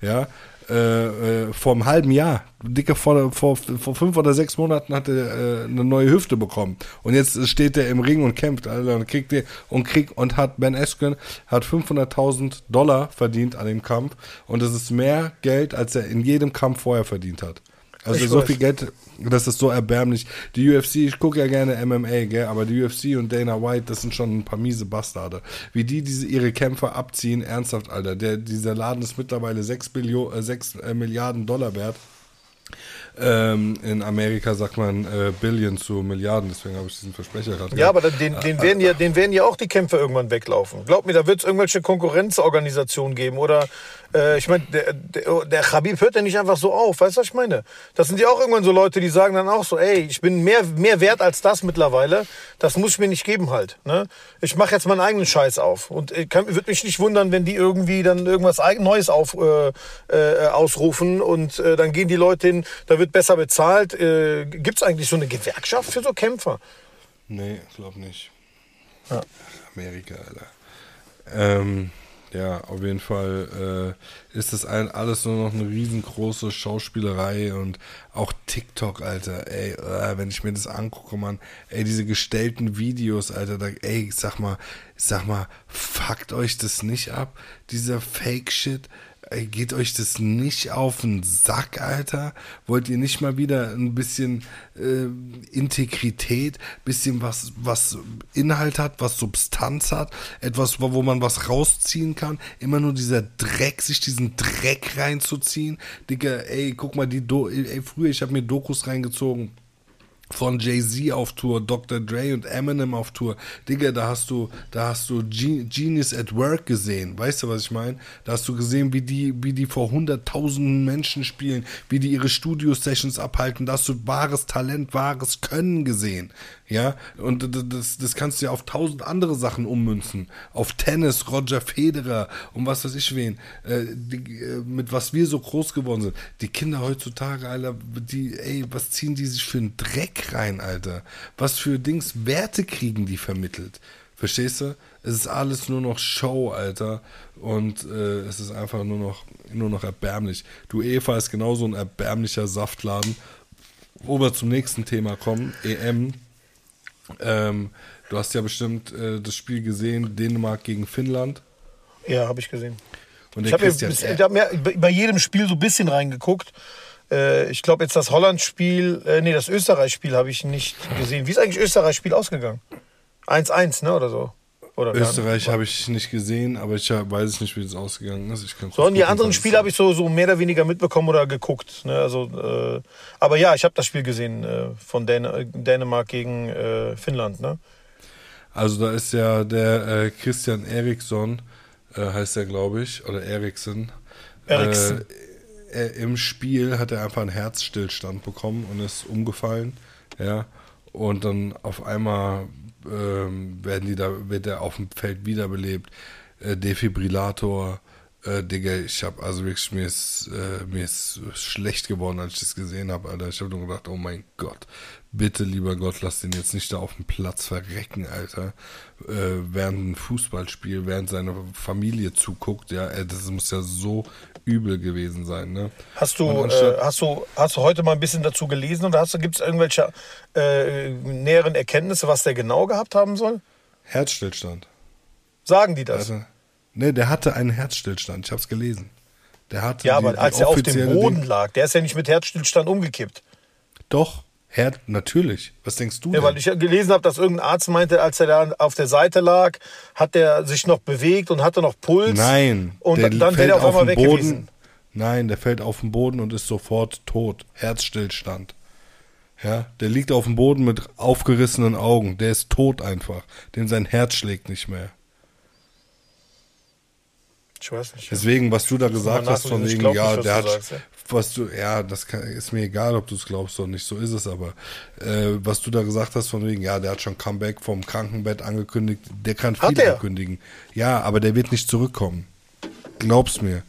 ja, äh, äh, vor einem halben Jahr. Dicke vor, vor, vor fünf oder sechs Monaten hat er äh, eine neue Hüfte bekommen. Und jetzt steht er im Ring und kämpft, Alter, und kriegt den, und kriegt und hat Ben Askren hat 500.000 Dollar verdient an dem Kampf. Und das ist mehr Geld, als er in jedem Kampf vorher verdient hat. Also ich so weiß. viel Geld, das ist so erbärmlich. Die UFC, ich gucke ja gerne MMA, gell, aber die UFC und Dana White, das sind schon ein paar miese Bastarde. Wie die diese ihre Kämpfer abziehen, ernsthaft, Alter. Der, dieser Laden ist mittlerweile 6, Billion, äh, 6 äh, Milliarden Dollar wert. Ähm, in Amerika sagt man äh, Billion zu Milliarden, deswegen habe ich diesen Versprecher gerade. Ja, aber den, den, werden ja, den werden ja auch die Kämpfer irgendwann weglaufen. Glaub mir, da wird es irgendwelche Konkurrenzorganisationen geben oder äh, ich meine, der, der, der Khabib hört ja nicht einfach so auf, weißt du, was ich meine? Das sind ja auch irgendwann so Leute, die sagen dann auch so, ey, ich bin mehr, mehr wert als das mittlerweile, das muss ich mir nicht geben halt. Ne? Ich mache jetzt meinen eigenen Scheiß auf und ich würde mich nicht wundern, wenn die irgendwie dann irgendwas Neues auf, äh, äh, ausrufen und äh, dann gehen die Leute hin, da wird besser bezahlt. Äh, Gibt es eigentlich so eine Gewerkschaft für so Kämpfer? Nee, glaub nicht. Ja. Amerika, Alter. Ähm, ja, auf jeden Fall äh, ist das ein, alles nur noch eine riesengroße Schauspielerei und auch TikTok, Alter. Ey, äh, wenn ich mir das angucke, man, ey, diese gestellten Videos, Alter, da, ey, sag mal, sag mal, fuckt euch das nicht ab, dieser Fake-Shit. Ey, geht euch das nicht auf den Sack, Alter? Wollt ihr nicht mal wieder ein bisschen äh, Integrität, bisschen was, was Inhalt hat, was Substanz hat, etwas, wo, wo man was rausziehen kann? Immer nur dieser Dreck, sich diesen Dreck reinzuziehen? Digga, ey, guck mal, die Do ey, früher, ich habe mir Dokus reingezogen von Jay-Z auf Tour, Dr. Dre und Eminem auf Tour. Digga, da hast du, da hast du Genius at Work gesehen. Weißt du, was ich meine? Da hast du gesehen, wie die, wie die vor hunderttausenden Menschen spielen, wie die ihre Studio-Sessions abhalten. Da hast du wahres Talent, wahres Können gesehen. Ja, und das, das kannst du ja auf tausend andere Sachen ummünzen. Auf Tennis, Roger Federer und was weiß ich wen. Äh, die, äh, mit was wir so groß geworden sind. Die Kinder heutzutage, Alter, die, ey, was ziehen die sich für einen Dreck rein, Alter? Was für Dings, Werte kriegen die vermittelt? Verstehst du? Es ist alles nur noch Show, Alter. Und äh, es ist einfach nur noch, nur noch erbärmlich. Du Eva ist genauso ein erbärmlicher Saftladen. Wo wir zum nächsten Thema kommen, EM ähm, du hast ja bestimmt äh, das Spiel gesehen, Dänemark gegen Finnland. Ja, habe ich gesehen. Und ich habe hab mir bei jedem Spiel so ein bisschen reingeguckt. Äh, ich glaube jetzt das Holland-Spiel, äh, nee, das Österreich-Spiel habe ich nicht gesehen. Wie ist eigentlich Österreich-Spiel ausgegangen? 1-1, ne, oder so? Oder Österreich habe ich nicht gesehen, aber ich weiß nicht, wie es ausgegangen ist. So, und die anderen Spiele habe ich so, so mehr oder weniger mitbekommen oder geguckt. Ne? Also, äh, aber ja, ich habe das Spiel gesehen äh, von Dän Dänemark gegen äh, Finnland. Ne? Also da ist ja der äh, Christian Eriksson, äh, heißt er glaube ich, oder Eriksen. Eriksen. Äh, Im Spiel hat er einfach einen Herzstillstand bekommen und ist umgefallen. Ja. Und dann auf einmal ähm, werden die da, wird er auf dem Feld wiederbelebt. Äh, Defibrillator, äh, Digga, ich habe also wirklich, mir ist, äh, mir ist schlecht geworden, als ich das gesehen habe, Alter. Ich habe nur gedacht, oh mein Gott, bitte, lieber Gott, lass den jetzt nicht da auf dem Platz verrecken, Alter. Äh, während ein Fußballspiel, während seine Familie zuguckt, ja, ey, das muss ja so übel gewesen sein, ne? Hast du, äh, hast du, hast du heute mal ein bisschen dazu gelesen oder gibt es irgendwelche äh, näheren Erkenntnisse, was der genau gehabt haben soll? Herzstillstand. Sagen die das? Also, Ne, der hatte einen Herzstillstand. Ich habe es gelesen. Der hatte ja, aber als er auf dem Boden lag, der ist ja nicht mit Herzstillstand umgekippt. Doch, Herd, natürlich. Was denkst du Ja, denn? weil ich ja gelesen habe, dass irgendein Arzt meinte, als er da auf der Seite lag, hat er sich noch bewegt und hatte noch Puls. Nein, Und der dann fällt er auf einmal den Boden. weggewiesen. Nein, der fällt auf den Boden und ist sofort tot. Herzstillstand. Ja, der liegt auf dem Boden mit aufgerissenen Augen. Der ist tot einfach. Dem sein Herz schlägt nicht mehr. Ich weiß nicht. Deswegen, was du da gesagt hast, von wegen, ja, der hat, sagst, ja. Was du, ja, das kann, ist mir egal, ob du es glaubst oder nicht, so ist es aber. Äh, was du da gesagt hast, von wegen, ja, der hat schon Comeback vom Krankenbett angekündigt, der kann Hat viel ankündigen. Ja, aber der wird nicht zurückkommen. Glaub's mir.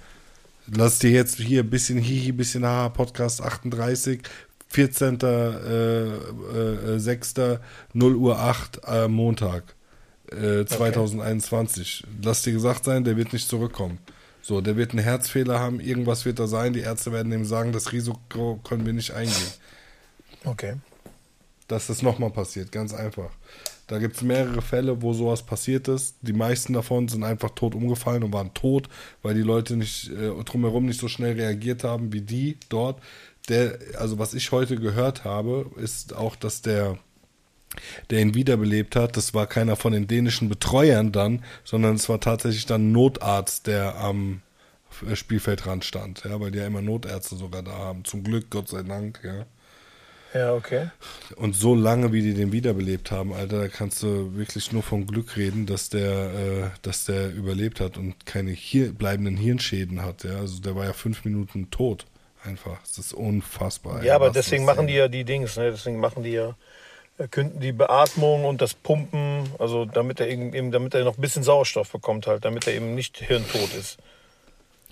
Lass dir jetzt hier ein bisschen Hihi, bisschen Haha, Podcast 38, 14. Äh, äh, 6. 0 Uhr 8 äh, Montag äh, 2021. Lass dir gesagt sein, der wird nicht zurückkommen. So, der wird einen Herzfehler haben, irgendwas wird da sein, die Ärzte werden ihm sagen, das Risiko können wir nicht eingehen. Okay. Dass das nochmal passiert, ganz einfach. Da gibt es mehrere Fälle, wo sowas passiert ist. Die meisten davon sind einfach tot umgefallen und waren tot, weil die Leute nicht äh, drumherum nicht so schnell reagiert haben wie die dort. Der, also was ich heute gehört habe, ist auch, dass der, der ihn wiederbelebt hat, das war keiner von den dänischen Betreuern dann, sondern es war tatsächlich dann ein Notarzt, der am äh, Spielfeldrand stand, ja, weil die ja immer Notärzte sogar da haben. Zum Glück, Gott sei Dank, ja. Ja, okay. Und so lange, wie die den wiederbelebt haben, Alter, da kannst du wirklich nur vom Glück reden, dass der, äh, dass der überlebt hat und keine hier bleibenden Hirnschäden hat. Ja? Also der war ja fünf Minuten tot. Einfach. Das ist unfassbar. Ja, aber deswegen machen die ja die Dings, ne? Deswegen machen die ja künden die Beatmung und das Pumpen, also damit er eben, eben- damit er noch ein bisschen Sauerstoff bekommt halt, damit er eben nicht hirntot ist.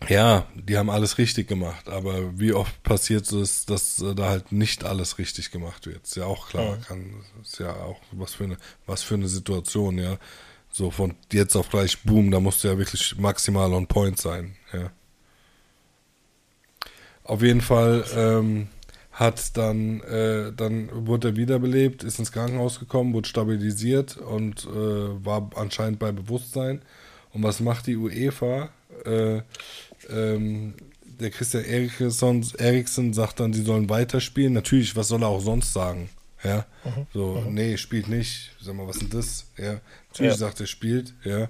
Ja, die haben alles richtig gemacht, aber wie oft passiert es, dass äh, da halt nicht alles richtig gemacht wird? Ist ja auch klar, kann, ist ja auch was für eine, was für eine Situation, ja. So von jetzt auf gleich, boom, da musst du ja wirklich maximal on point sein, ja. Auf jeden Fall ähm, hat dann, äh, dann wurde er wiederbelebt, ist ins Krankenhaus gekommen, wurde stabilisiert und äh, war anscheinend bei Bewusstsein. Und was macht die UEFA? Äh, ähm, der Christian Eriksson, Eriksen sagt dann, sie sollen weiterspielen. Natürlich, was soll er auch sonst sagen? Ja, so, nee, spielt nicht. Sag mal, was ist denn das? Ja, natürlich Ja. sagt er, spielt, ja.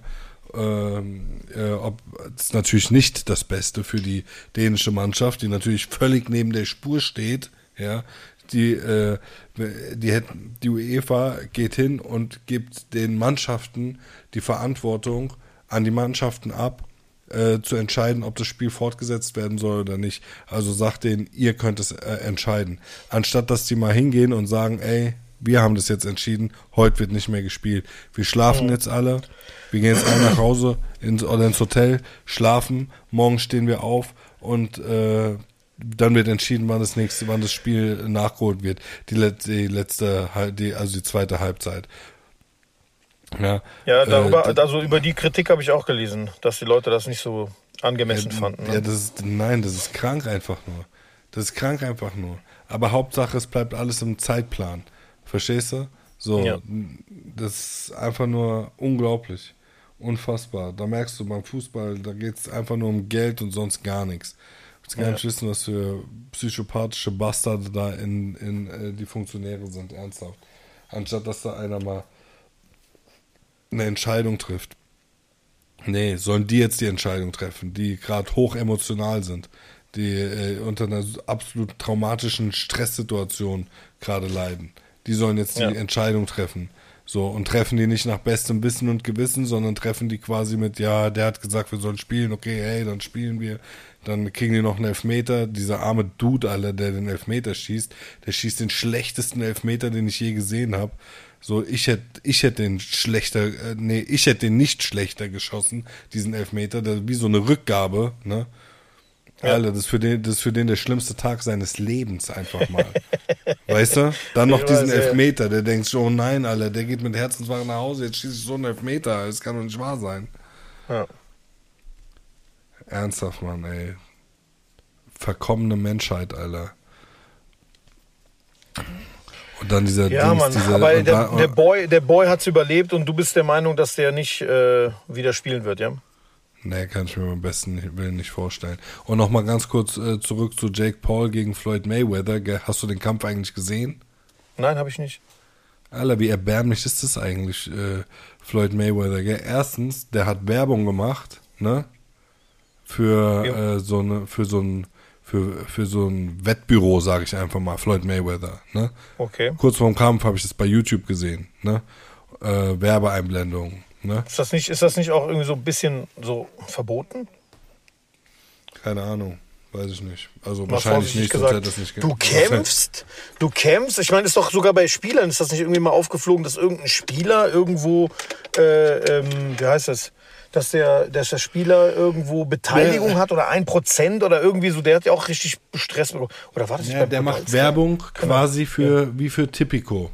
Ähm, äh, ob, das ist natürlich nicht das Beste für die dänische Mannschaft, die natürlich völlig neben der Spur steht, ja. Die, äh, die, hätten, die UEFA geht hin und gibt den Mannschaften die Verantwortung an die Mannschaften ab, äh, zu entscheiden, ob das Spiel fortgesetzt werden soll oder nicht. Also sagt denen, ihr könnt es äh, entscheiden. Anstatt dass die mal hingehen und sagen, ey, wir haben das jetzt entschieden, heute wird nicht mehr gespielt. Wir schlafen jetzt alle, wir gehen jetzt alle nach Hause ins, oder ins Hotel, schlafen, morgen stehen wir auf und äh, dann wird entschieden, wann das nächste, wann das Spiel nachgeholt wird. Die, let, die letzte, die, also die zweite Halbzeit. Ja, Ja, darüber, äh, also über die Kritik habe ich auch gelesen, dass die Leute das nicht so angemessen fanden. Ja, Ne? das ist, nein, das ist krank einfach nur. Das ist krank einfach nur. Aber Hauptsache, es bleibt alles im Zeitplan. Verstehst du? So, Ja. das ist einfach nur unglaublich. Unfassbar. Da merkst du beim Fußball, da geht es einfach nur um Geld und sonst gar nichts. Du willst gar Ja. nicht wissen, was für psychopathische Bastarde da in, in äh, die Funktionäre sind, ernsthaft. Anstatt dass da einer mal eine Entscheidung trifft. Nee, sollen die jetzt die Entscheidung treffen, die gerade hoch emotional sind, die äh, unter einer absolut traumatischen Stresssituation gerade leiden. Die sollen jetzt die Ja. Entscheidung treffen. So, und treffen die nicht nach bestem Wissen und Gewissen, sondern treffen die quasi mit, ja, der hat gesagt, wir sollen spielen, okay, hey, dann spielen wir. Dann kriegen die noch einen Elfmeter. Dieser arme Dude, Alter, der den Elfmeter schießt, der schießt den schlechtesten Elfmeter, den ich je gesehen habe. So, ich hätte ich hätt den schlechter, äh, nee, ich hätte den nicht schlechter geschossen, diesen Elfmeter, der, wie so eine Rückgabe, ne? Alter, das ist, für den, das ist für den der schlimmste Tag seines Lebens einfach mal. weißt du? Dann noch Ich diesen weiß, ja. Elfmeter, der denkt so, oh nein, Alter, der geht mit Herzenswagen nach Hause, jetzt schieße ich so einen Elfmeter, das kann doch nicht wahr sein. Ja. Ernsthaft, Mann, ey. Verkommene Menschheit, Alter. Und dann dieser Ja, Dings, Mann, dieser, aber der, der Boy, der Boy hat's überlebt und du bist der Meinung, dass der nicht äh, wieder spielen wird, ja? Nee, kann ich mir am besten nicht- Willen nicht vorstellen. Und nochmal ganz kurz äh, zurück zu Jake Paul gegen Floyd Mayweather. Hast du den Kampf eigentlich gesehen? Nein, habe ich nicht. Alter, wie erbärmlich ist das eigentlich, äh, Floyd Mayweather, gell? Erstens, der hat Werbung gemacht, ne? Für Ja. äh, so eine, für so ein, für, für so ein Wettbüro, sage ich einfach mal, Floyd Mayweather, ne? Okay. Kurz vorm Kampf habe ich das bei YouTube gesehen, ne? Äh, Werbeeinblendung, ne? Ist das nicht, ist das nicht auch irgendwie so ein bisschen so verboten? Keine Ahnung, weiß ich nicht. Also Mal wahrscheinlich nicht, sonst hätte es nicht Du kämpfst, du kämpfst. Ich meine, ist doch sogar bei Spielern, ist das nicht irgendwie mal aufgeflogen, dass irgendein Spieler irgendwo, äh, ähm, wie heißt das, dass der, dass der Spieler irgendwo Beteiligung Ja. hat oder ein Prozent oder irgendwie so, der hat ja auch richtig Stress bekommen. Oder war das Ja, der macht? Werbung quasi für, wie für Tipico.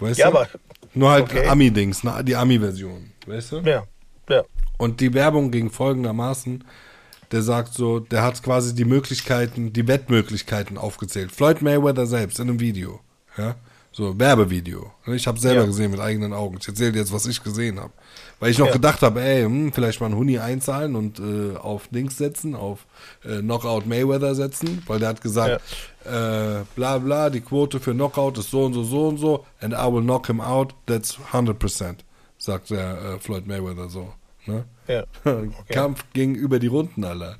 Weißt Ja, du? aber- Nur halt okay. Ami-Dings, ne? die Ami-Version. Weißt du? Ja, ja. Und die Werbung ging folgendermaßen: Der sagt so, der hat quasi die Möglichkeiten, die Wettmöglichkeiten aufgezählt. Floyd Mayweather selbst in einem Video. Ja? So, Werbevideo. Ich habe selber Ja. gesehen mit eigenen Augen. Ich erzähle dir jetzt, was ich gesehen habe. Weil ich noch Ja. gedacht habe, ey, hm, vielleicht mal einen Huni einzahlen und äh, auf Dings setzen, auf äh, Knockout Mayweather setzen, weil der hat gesagt, äh, bla bla, die Quote für Knockout ist so und so, so und so, and I will knock him out, that's 100%, sagt der äh, Floyd Mayweather so. Ne? Ja. Kampf ging über die Runden, Alter.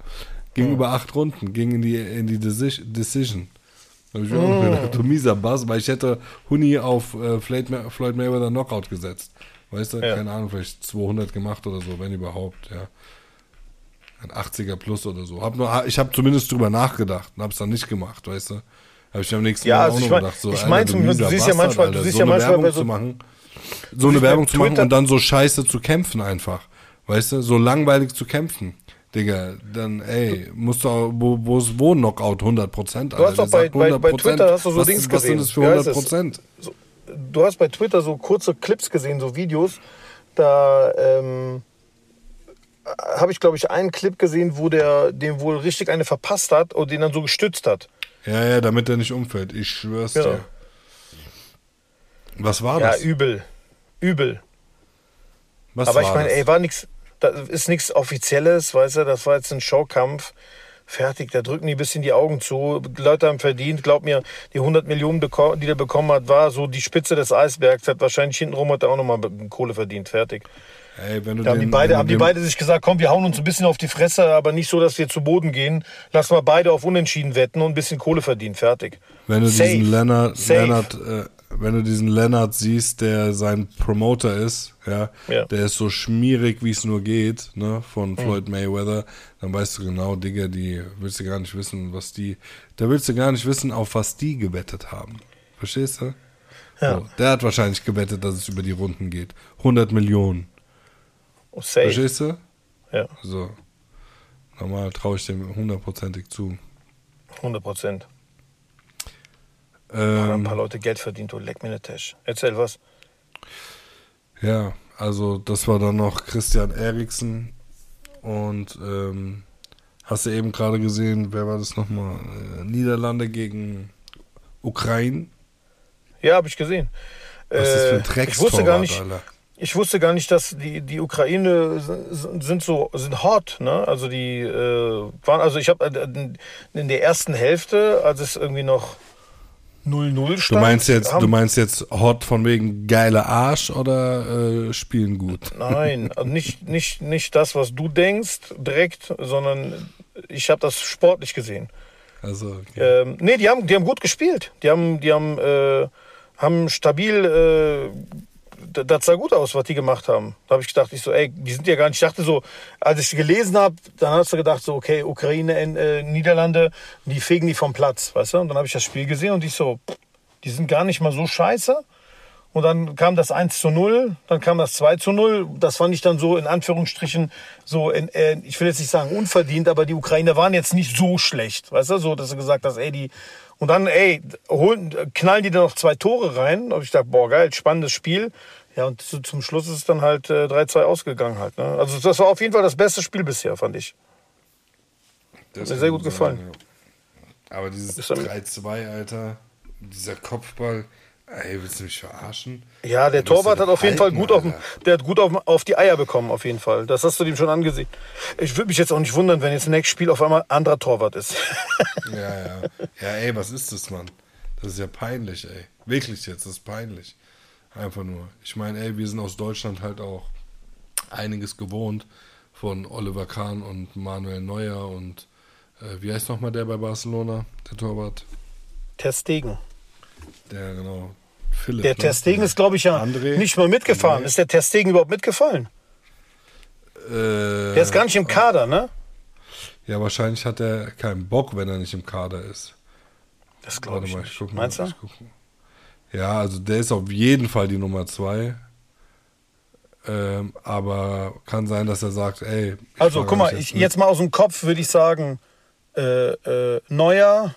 Ging über acht Runden, ging in die, in die Deci- Decision. Da hab ich mir auch gedacht, du mieser Bass, weil ich hätte Huni auf äh, Floyd, May Floyd Mayweather Knockout gesetzt. Weißt du, Ja. keine Ahnung, vielleicht 200 gemacht oder so, wenn überhaupt, ja. Ein 80er plus oder so. Hab nur, ich habe zumindest drüber nachgedacht und hab's dann nicht gemacht, weißt du. Habe ich mir am nächsten Ja, Mal also auch noch mein- gedacht, so, ich Alter, mein du du siehst ja manchmal- du Alter, siehst so ja eine manchmal Werbung bei so- zu machen. So eine Werbung zu machen Twitter- und dann so scheiße zu kämpfen einfach. Weißt du, so langweilig zu kämpfen. Digga, dann, ey, musst du, auch- wo, wo ist wo Knockout 100%? Alter? hast doch bei- bei- bei 100%. Twitter hast du so was, Dings Was sind gesehen. das für Wie heißt 100%? So, du hast bei Twitter so kurze Clips gesehen, so Videos. Da ähm, habe ich, glaube ich, einen Clip gesehen, wo der dem wohl richtig eine verpasst hat und den dann so gestützt hat. Ja, ja, damit er nicht umfällt. Ich schwör's Genau. dir. Was war Ja, das? übel. Übel. Was Aber war ich meine, das? ey, war nichts, da ist nichts Offizielles, weißt du, das war jetzt ein Showkampf. Fertig, da drücken die ein bisschen die Augen zu. Die Leute haben verdient. Glaub mir, die 100 Millionen, die er bekommen hat, war so die Spitze des Eisbergs. Hat wahrscheinlich hintenrum hat er auch nochmal Kohle verdient. Fertig. Ey, wenn du Da haben die den- beide, haben die beide sich gesagt, komm, wir hauen uns ein bisschen auf die Fresse, aber nicht so, dass wir zu Boden gehen. Lass mal beide auf Unentschieden wetten und ein bisschen Kohle verdienen. Fertig. Wenn du Safe. diesen Leonard, Safe. Leonard äh, wenn du diesen Leonard siehst, der sein Promoter ist, ja, Ja. der ist so schmierig, wie es nur geht, ne, von Floyd Mayweather, dann weißt du genau, Digga, die willst du gar nicht wissen, was die, da willst du gar nicht wissen, auf was die gewettet haben. Verstehst du? Ja. So, der hat wahrscheinlich gewettet, dass es über die Runden geht. 100 Millionen. Oh, safe. Verstehst du? Ja, So. Normal traue ich dem hundertprozentig zu. 100 Prozent. Haben ein Ähm, paar Leute Geld verdient, du leck mir eine Tasche. Erzähl was. Ja, also das war dann noch Christian Eriksen und ähm, hast du eben gerade gesehen, wer war das nochmal? Äh, Niederlande gegen Ukraine. Ja, habe ich gesehen. Was ist das für ein Äh, Dreckstorwart, ich wusste gar nicht, Alter. ich wusste gar nicht, dass die, die Ukraine sind so sind hot, ne? Also die äh, waren, also ich habe in der ersten Hälfte, als es irgendwie noch 0-0 Du stand. meinst jetzt, haben, du meinst jetzt Hot von wegen geiler Arsch oder äh, spielen gut? Nein, also nicht, nicht, nicht das, was du denkst, direkt, sondern ich habe das sportlich gesehen. Also okay. Ähm, nee, die haben, die haben gut gespielt. Die haben, die haben, äh, haben stabil, äh, das sah gut aus, was die gemacht haben. Da habe ich gedacht, ich so, ey, die sind ja gar nicht. Ich dachte so, als ich gelesen habe, dann hast du gedacht, so, okay, Ukraine, äh, Niederlande, die fegen die vom Platz, weißt du? Und dann habe ich das Spiel gesehen und ich so, die sind gar nicht mal so scheiße. Und dann kam das 1 zu 0, dann kam das 2 zu 0. Das fand ich dann so in Anführungsstrichen so, in, äh, ich will jetzt nicht sagen unverdient, aber die Ukrainer waren jetzt nicht so schlecht. Weißt du, so, dass du gesagt hast, ey, die. Und dann, ey, holen, knallen die da noch zwei Tore rein. Und ich dachte, boah, geil, spannendes Spiel. Ja, und zu, zum Schluss ist es dann halt äh, 3-2 ausgegangen halt. Ne? Also das war auf jeden Fall das beste Spiel bisher, fand ich. Das mir kann sehr gut sein, gefallen. ja. Aber dieses Ist dann- 3-2, Alter, dieser Kopfball, ey, willst du mich verarschen? Ja, der Torwart hat auf jeden Fall gut auf, der hat gut auf, auf die Eier bekommen, auf jeden Fall. Das hast du dem schon angesehen. Ich würde mich jetzt auch nicht wundern, wenn jetzt im nächsten Spiel auf einmal anderer Torwart ist. Ja, ja. Ja, ey, was ist das, Mann? Das ist ja peinlich, ey. Wirklich jetzt, das ist peinlich. Einfach nur. Ich meine, ey, wir sind aus Deutschland halt auch einiges gewohnt von Oliver Kahn und Manuel Neuer und äh, wie heißt nochmal der bei Barcelona, der Torwart? Ter Stegen. Der, genau. Philipp. Der ne? Ter Stegen ist, glaube ich, ja André? nicht mal mitgefahren. André? Ist der Ter Stegen überhaupt mitgefallen? Äh, Der ist gar nicht im Kader, ne? Ja, wahrscheinlich hat er keinen Bock, wenn er nicht im Kader ist. Das glaube ich mal, nicht. guck mal, Meinst du? ich guck mal. Ja, also der ist auf jeden Fall die Nummer zwei. Ähm, aber kann sein, dass er sagt, ey. Also, guck mal, nicht ich, jetzt mal aus dem Kopf würde ich sagen, äh, äh, Neuer,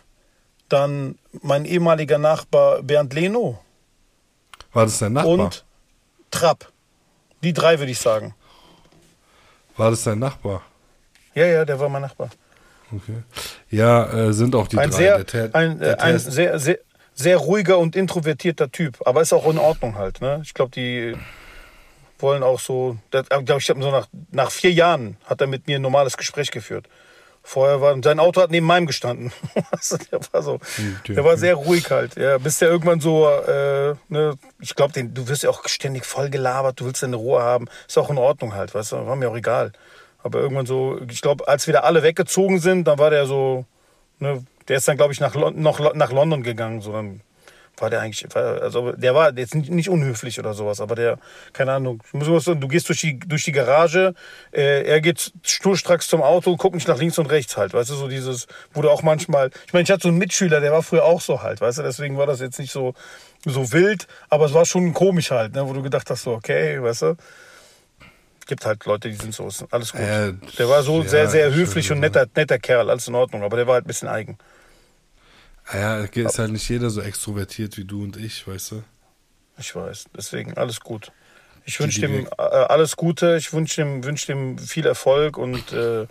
dann mein ehemaliger Nachbar Bernd Leno War das dein Nachbar? und Trapp. Die drei würde ich sagen. War das dein Nachbar? Ja, ja, der war mein Nachbar. Okay. Ja, äh, sind auch die Ein drei. sehr, der Ter- ein, äh, der ein Ter- sehr, sehr, sehr ruhiger und introvertierter Typ. Aber ist auch in Ordnung halt. Ne? Ich glaube, die wollen auch so. Das, glaub ich, hab so nach, nach vier Jahren hat er mit mir ein normales Gespräch geführt. Vorher war sein Auto hat neben meinem gestanden. Also, der war so, Okay. der war sehr ruhig halt. Ja, bis der irgendwann so, äh, ne, ich glaube, du wirst ja auch ständig voll gelabert, du willst deine Ruhe haben. Ist auch in Ordnung halt, weißt du, war mir auch egal. Aber irgendwann so, ich glaube, als wir da alle weggezogen sind, dann war der so, ne, der ist dann, glaube ich, nach, Lon noch nach London gegangen. So, dann war der eigentlich, war, also der war jetzt nicht, nicht unhöflich oder sowas, aber der, keine Ahnung, du gehst durch die, durch die Garage, äh, er geht sturstracks zum Auto, guckt nicht nach links und rechts halt, weißt du, so dieses, du auch manchmal, ich meine, ich hatte so einen Mitschüler, der war früher auch so halt, weißt du, deswegen war das jetzt nicht so, so wild, aber es war schon komisch halt, ne, wo du gedacht hast, so, okay, weißt du, gibt halt Leute, die sind so, alles gut. Äh, der war so ja, sehr, sehr ich höflich und netter, netter Kerl, alles in Ordnung, aber der war halt ein bisschen eigen. Ja, ist halt nicht jeder so extrovertiert wie du und ich, weißt du? Ich weiß, deswegen alles gut. Ich wünsche dem äh, alles Gute, ich wünsche dem, wünsch dem viel Erfolg und äh,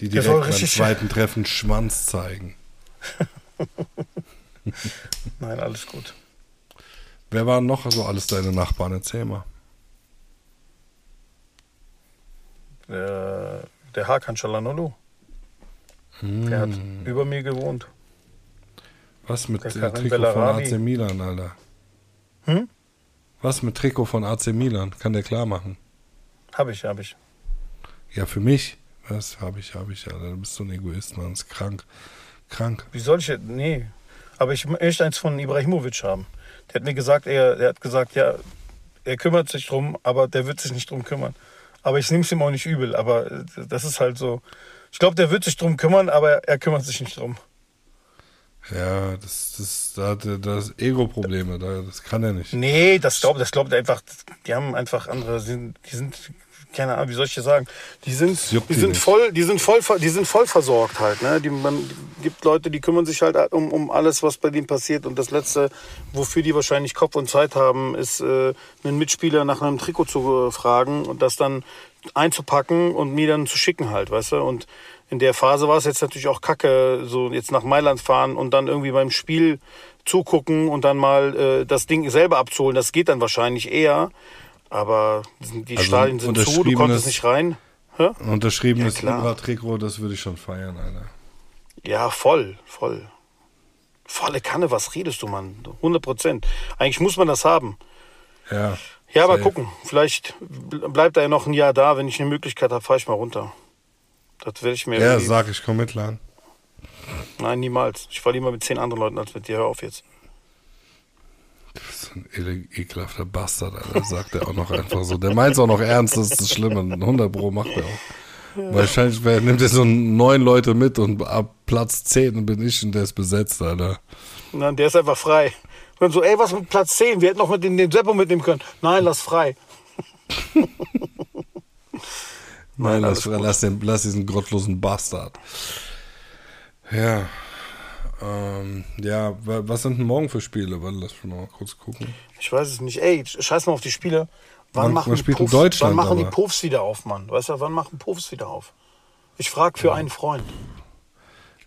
Die direkt beim zweiten Treffen Schwanz zeigen. nein, alles gut. Wer waren noch so alles deine Nachbarn? Erzähl mal. Der, der Hakan Çalhanoğlu, der hat über mir gewohnt. Was mit äh, Trikot von. AC Milan, Alter? Hm? Was mit Trikot von AC Milan? Kann der klar machen? Habe ich, habe ich. Ja, für mich. Was habe ich, habe ich, Alter. Du bist so ein Egoist, man. Ist krank. Krank. Wie soll ich jetzt? Nee. Aber ich möchte eins von Ibrahimovic haben. Der hat mir gesagt, er, der hat gesagt, ja, er kümmert sich drum, aber der wird sich nicht drum kümmern. Aber ich nehme es ihm auch nicht übel. Aber äh, das ist halt so. Ich glaube, der wird sich drum kümmern, aber er kümmert sich nicht drum. Ja, das, das, da hat er das Ego-Probleme. Da, das kann er nicht. Nee, das glaubt, das glaubt er einfach. Die haben einfach andere. Die sind, die sind keine Ahnung, wie soll ich dir sagen? Die sind, Das die sind nicht. voll, die sind voll, die sind voll versorgt halt. Ne? Die, man gibt Leute, die kümmern sich halt um, um alles, was bei denen passiert. Und das letzte, wofür die wahrscheinlich Kopf und Zeit haben, ist äh, einen Mitspieler nach einem Trikot zu äh, fragen und das dann einzupacken und mir dann zu schicken halt, weißt du? Und in der Phase war es jetzt natürlich auch kacke, so jetzt nach Mailand fahren und dann irgendwie beim Spiel zugucken und dann mal äh, das Ding selber abzuholen. Das geht dann wahrscheinlich eher. Aber die Also Stadien sind zu, du konntest nicht rein. Hä? Unterschriebenes Ja. Libra-Trikot, das würde ich schon feiern, Alter. Ja, voll, voll. Volle Kanne, was redest du, Mann? 100 Prozent. Eigentlich muss man das haben. Ja. Ja, aber Safe. gucken. Vielleicht bl- bleibt er ja noch ein Jahr da. Wenn ich eine Möglichkeit habe, fahre ich mal runter. Das werde ich mir. Ja, irgendwie- sag ich, komm mit, Lan. Nein, niemals. Ich fahre lieber mit zehn anderen Leuten als mit dir. Hör auf jetzt. Du bist ein ekelhafter Bastard, Alter. Sagt er auch noch einfach so. Der meint es auch noch ernst, das ist das Schlimme. 100 Pro macht er auch. Wahrscheinlich wer- nimmt er so neun Leute mit und ab Platz 10 bin ich und der ist besetzt, Alter. Dann, der ist einfach frei. Und so, ey, was mit Platz 10? Wir hätten noch mit dem, den Seppo mitnehmen können. Nein, lass frei. Nein, lass, alles gut. lass, den, lass diesen gottlosen Bastard. Ja. Ähm, ja, wa- was sind denn morgen für Spiele? Warte, lass mich mal kurz gucken. Ich weiß es nicht. Ey, scheiß mal auf die Spiele. Wann, Wann- machen, die Puffs, Deutschland wann machen die? Puffs wieder auf, Mann? Weißt du, wann machen Puffs wieder auf? Ich frage für einen Freund.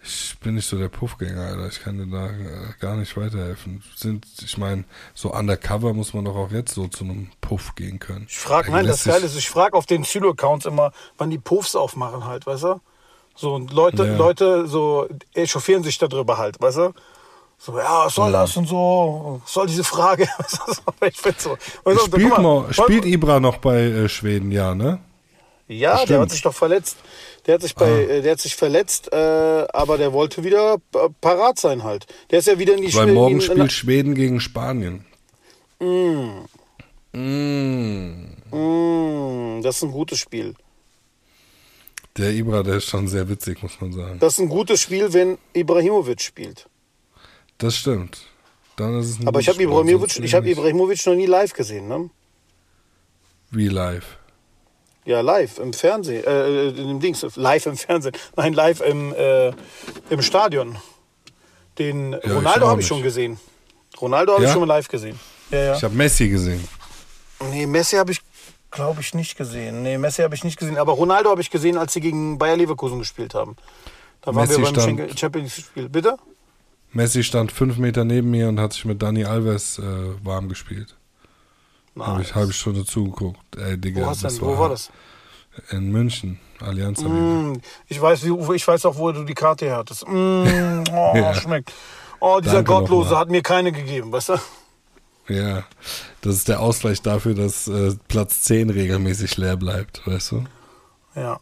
Ich bin nicht so der Puffgänger, Alter. Ich kann dir da äh, gar nicht weiterhelfen. Sind, ich meine, so undercover muss man doch auch jetzt so zu einem Puff gehen können. Ich frage, nein, das Geile ist, ich frage auf den Zülo-Accounts immer, wann die Puffs aufmachen halt, weißt du? So, und Leute, Ja. Leute so echauffieren sich darüber halt, weißt du? So, ja, was soll das und so? Was soll diese Frage? ich so. Und so, Spielt, mal, spielt Ibra noch bei äh, Schweden, ja, ne? Ja, der Stimmt. hat sich doch verletzt. Der hat sich bei, äh, der hat sich verletzt, äh, aber der wollte wieder pa- parat sein halt. Der ist ja wieder in die Weil morgen in- spielt Schweden gegen Spanien. Mm, das ist ein gutes Spiel. Der Ibra, der ist schon sehr witzig, muss man sagen. Das ist ein gutes Spiel, wenn Ibrahimovic spielt. Das stimmt. Dann ist es ein Aber ich habe Ibrahimovic, ich nicht. Ibrahimovic noch nie live gesehen, ne? Wie live. Ja, live im Fernsehen, äh, in dem Dings, live im Fernsehen. Nein, live im, äh, im Stadion. Den ich Ronaldo habe ich schon gesehen. Ronaldo habe Ja? ich schon mal live gesehen. Ja, ja. Ich habe Messi gesehen. Nee, Messi habe ich, glaube ich, nicht gesehen. Nee, Messi habe ich nicht gesehen. Aber Ronaldo habe ich gesehen, als sie gegen Bayer Leverkusen gespielt haben. Da waren Messi wir beim stand- Schenke- Champions League-Spiel. Bitte? Messi stand fünf Meter neben mir und hat sich mit Dani Alves äh, warm gespielt. Habe ich halbe Stunde zugeguckt. Ey, Digga, Wo, hast das denn, wo war das? In München, Allianz Arena. Mm, ich, weiß, ich weiß auch, wo du die Karte her hattest. Mm, oh, Ja. schmeckt. Oh, dieser Danke Gottlose hat mir keine gegeben, weißt du? Ja, das ist der Ausgleich dafür, dass äh, Platz 10 regelmäßig leer bleibt, weißt du? Ja.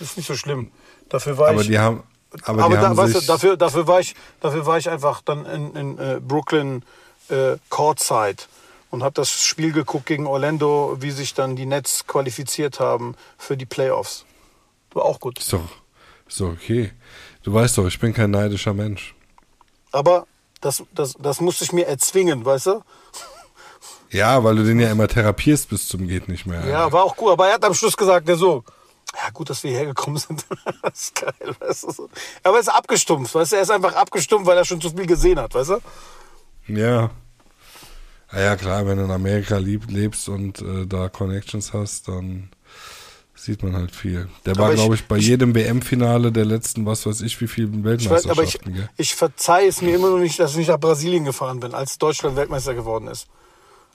Ist nicht so schlimm. Dafür war Aber ich. die haben, aber, aber die da, haben weißt du, dafür, dafür, war ich, dafür war ich einfach dann in, in äh, Brooklyn äh, Courtside und habe das Spiel geguckt gegen Orlando, wie sich dann die Nets qualifiziert haben für die Playoffs. War auch gut. ist doch, ist doch okay. Du weißt doch, ich bin kein neidischer Mensch. Aber das, das, das musste ich mir erzwingen, weißt du? Ja, weil du den ja immer therapierst bis zum geht nicht mehr. Ja, war auch gut. Aber er hat am Schluss gesagt, der so, ja gut, dass wir hierher gekommen sind. das ist geil, weißt du? so. Aber er ist abgestumpft, weißt du? Er ist einfach abgestumpft, weil er schon zu viel gesehen hat, weißt du? Ja. Ja, ja klar, wenn du in Amerika lieb, lebst und äh, da Connections hast, dann sieht man halt viel. Der war, glaube ich, bei ich- jedem WM-Finale der letzten, was weiß ich, wie vielen Ich weiß, aber ich, Weltmeisterschaften. gell? ich verzeihe es mir immer noch nicht, dass ich nicht nach Brasilien gefahren bin, als Deutschland Weltmeister geworden ist.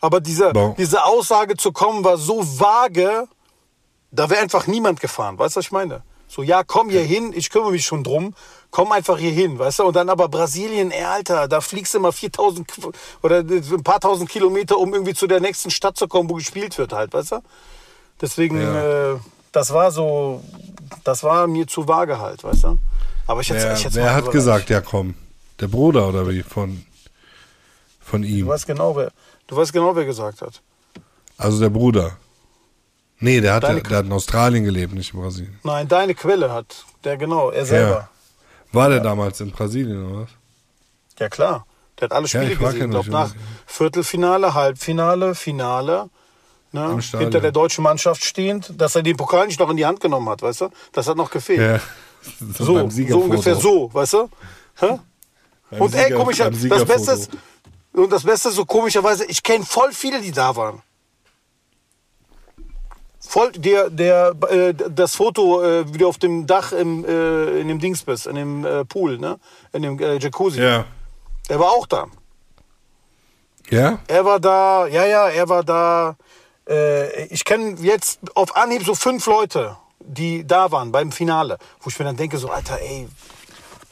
Aber diese, diese Aussage zu kommen war so vage, da wäre einfach niemand gefahren. Weißt du, was ich meine? So, ja, komm hier hin, ich kümmere mich schon drum. Komm einfach hier hin, weißt du? Und dann aber Brasilien, ey, Alter, da fliegst du immer 4000 K- oder ein paar tausend Kilometer, um irgendwie zu der nächsten Stadt zu kommen, wo gespielt wird halt, weißt du? Deswegen, Ja. äh, das war so, das war mir zu vage halt, weißt du? Aber ich hätte Wer, ich wer mal hat gesagt, ja komm? Der Bruder oder wie? Von, von Du ihm. weißt genau, wer, du weißt genau, wer gesagt hat. Also der Bruder. Nee, der hat, Deine- der hat in Australien gelebt, nicht in Brasilien. Nein, deine Quelle hat, der genau, er selber. War der damals in Brasilien oder was? Ja, klar. Der hat alle Ja, Spiele ich war gesehen. Ich glaube, nach. Viertelfinale, Halbfinale, Finale. Ne, hinter der deutschen Mannschaft stehend, dass er den Pokal nicht noch in die Hand genommen hat, weißt du? Das hat noch gefehlt. Ja. so, so ungefähr so, weißt du? Und ey, Sieger- komisch, beim das. Beste ist, und das Beste ist so komischerweise, ich kenne voll viele, die da waren. Voll, der, der, äh, das Foto, äh, wie du auf dem Dach im, äh, in dem Dings bist, in dem äh, Pool, ne? In dem äh, Jacuzzi. Ja. Er war auch da. Ja? Er war da, ja, ja, er war da. Äh, ich kenne jetzt auf Anhieb so fünf Leute, die da waren beim Finale, wo ich mir dann denke, so, Alter, ey,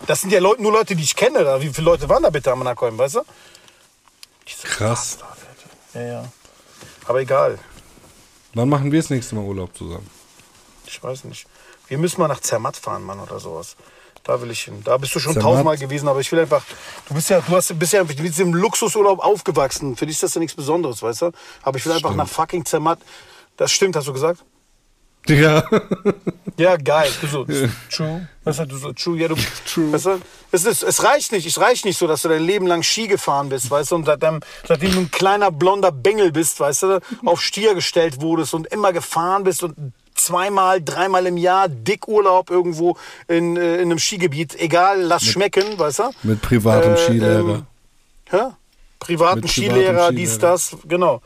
das sind ja Leute, nur Leute, die ich kenne. Da. Wie viele Leute waren da bitte am Anaheim, weißt du? Krass. Bastarde, Alter. Ja, ja. Aber egal, Wann machen wir das nächste Mal Urlaub zusammen? ich weiß nicht. Wir müssen mal nach Zermatt fahren, Mann, oder sowas. Da will ich hin. Da bist du schon Zermatt? tausendmal gewesen, aber ich will einfach. Du bist ja, du hast, bist ja mit diesem Luxusurlaub aufgewachsen. Für dich ist das ja nichts Besonderes, weißt du? Aber ich will einfach Stimmt. nach fucking Zermatt. Das stimmt, hast du gesagt? Ja. Ja, geil. Du so, true. Weißt du, du so, true. Ja, du, True. Weißt du, es, ist, es reicht nicht. Es reicht nicht so, dass du dein Leben lang Ski gefahren bist, weißt du, und seitdem, seitdem du ein kleiner blonder Bengel bist, weißt du, auf Stier gestellt wurdest und immer gefahren bist und zweimal, dreimal im Jahr dick Urlaub irgendwo in, äh, in einem Skigebiet, egal, lass schmecken, weißt du? Mit privatem Äh, Skilehrer. ähm, Hä? Privaten Mit privatem Skilehrer, dies, Skilehrer. das, genau.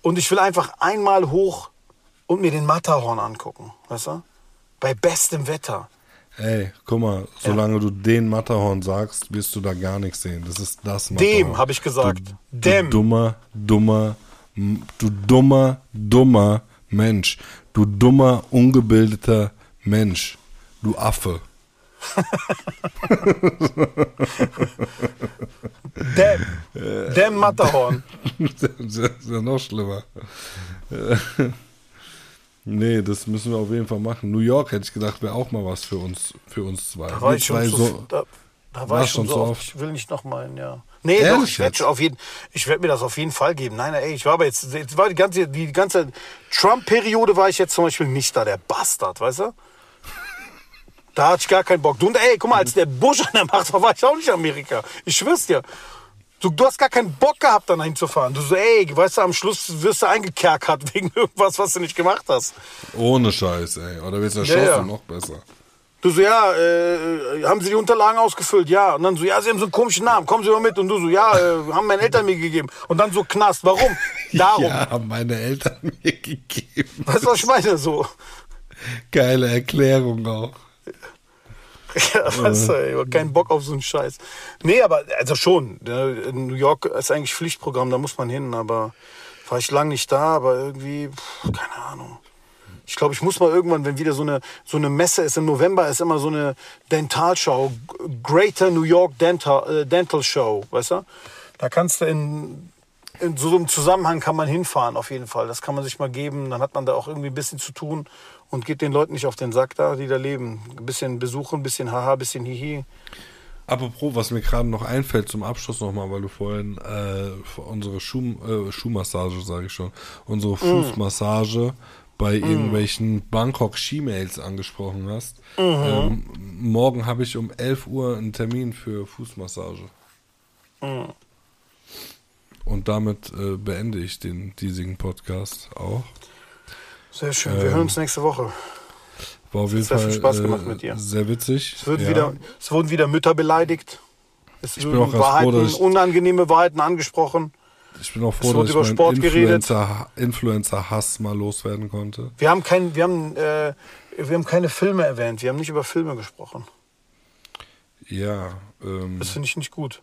Und ich will einfach einmal hoch und mir den Matterhorn angucken, weißt du? Bei bestem Wetter. Ey, guck mal, solange du den Matterhorn sagst, wirst du da gar nichts sehen. Das ist das Matterhorn. Dem, hab ich gesagt. Du, Dem. Du dummer, dummer, du dummer, dummer Mensch. Du dummer, ungebildeter Mensch. Du Affe. Damn. Damn Matterhorn. das ist ja noch schlimmer. Nee, das müssen wir auf jeden Fall machen. New York hätte ich gedacht, wäre auch mal was für uns, für uns zwei. Da war Wir ich schon zwei so, da, da war ich schon so so oft. Ich will nicht noch mal, ja. Nee, Ehrlich doch, ich werde auf jeden, ich werde mir das auf jeden Fall geben. Nein, nein, ey, ich war aber jetzt, jetzt war die ganze, die ganze Trump-Periode war ich jetzt zum Beispiel nicht da, der Bastard, weißt du? Da hatte ich gar keinen Bock. Du, und ey, guck mal, als der Bush an der Macht war, war ich auch nicht in Amerika. Ich schwör's dir. Du, du hast gar keinen Bock gehabt, dann hinzufahren. Du so, ey, weißt du, am Schluss wirst du eingekerkert wegen irgendwas, was du nicht gemacht hast. Ohne Scheiß, ey. Oder wird's Ja, erschossen, ja. noch besser. Du so, ja, äh, haben Sie die Unterlagen ausgefüllt? Ja. Und dann so, ja, Sie haben so einen komischen Namen, kommen Sie mal mit. Und du so, ja, äh, haben meine Eltern mir gegeben. Und dann so Knast. Warum? Darum. Ja, haben meine Eltern mir gegeben. Weißt du, was ich meine? So. Geile Erklärung auch. Ja, weißt du, ey, ich hab keinen Bock auf so einen Scheiß. Nee, aber, also schon. ne, In New York ist eigentlich Pflichtprogramm, da muss man hin. Aber war ich lang nicht da, aber irgendwie, pff, keine Ahnung. Ich glaube, ich muss mal irgendwann, wenn wieder so eine, so eine Messe ist, im November ist immer so eine Dentalshow, Greater New York Dental, äh, Dental Show, weißt du? Da kannst du in, in so einem Zusammenhang kann man hinfahren, auf jeden Fall. Das kann man sich mal geben, dann hat man da auch irgendwie ein bisschen zu tun und geht den Leuten nicht auf den Sack da, die da leben. Ein bisschen besuchen, ein bisschen haha, ein bisschen hihi. Apropos, was mir gerade noch einfällt zum Abschluss nochmal, weil du vorhin äh, unsere Schuh, äh, Schuhmassage, sage ich schon, unsere Fußmassage bei irgendwelchen Bangkok-Ski-Mails angesprochen hast. Ähm, morgen habe ich um 11 Uhr einen Termin für Fußmassage. Und damit äh, beende ich den diesigen Podcast auch. Sehr schön. Wir hören uns nächste Woche. War auf jeden Fall viel Spaß äh, gemacht mit dir. sehr witzig. Es, ja. wieder, es wurden wieder Mütter beleidigt. Es bin auch wurden ganz froh, Wahrheiten, dass ich- unangenehme Wahrheiten angesprochen. Ich bin auch froh, dass ich über Sport geredet. Influencer- Influencer-Hass mal loswerden konnte. Wir haben, kein, wir, haben, äh, wir haben keine Filme erwähnt. Wir haben nicht über Filme gesprochen. Ja, ähm, Das finde ich nicht gut.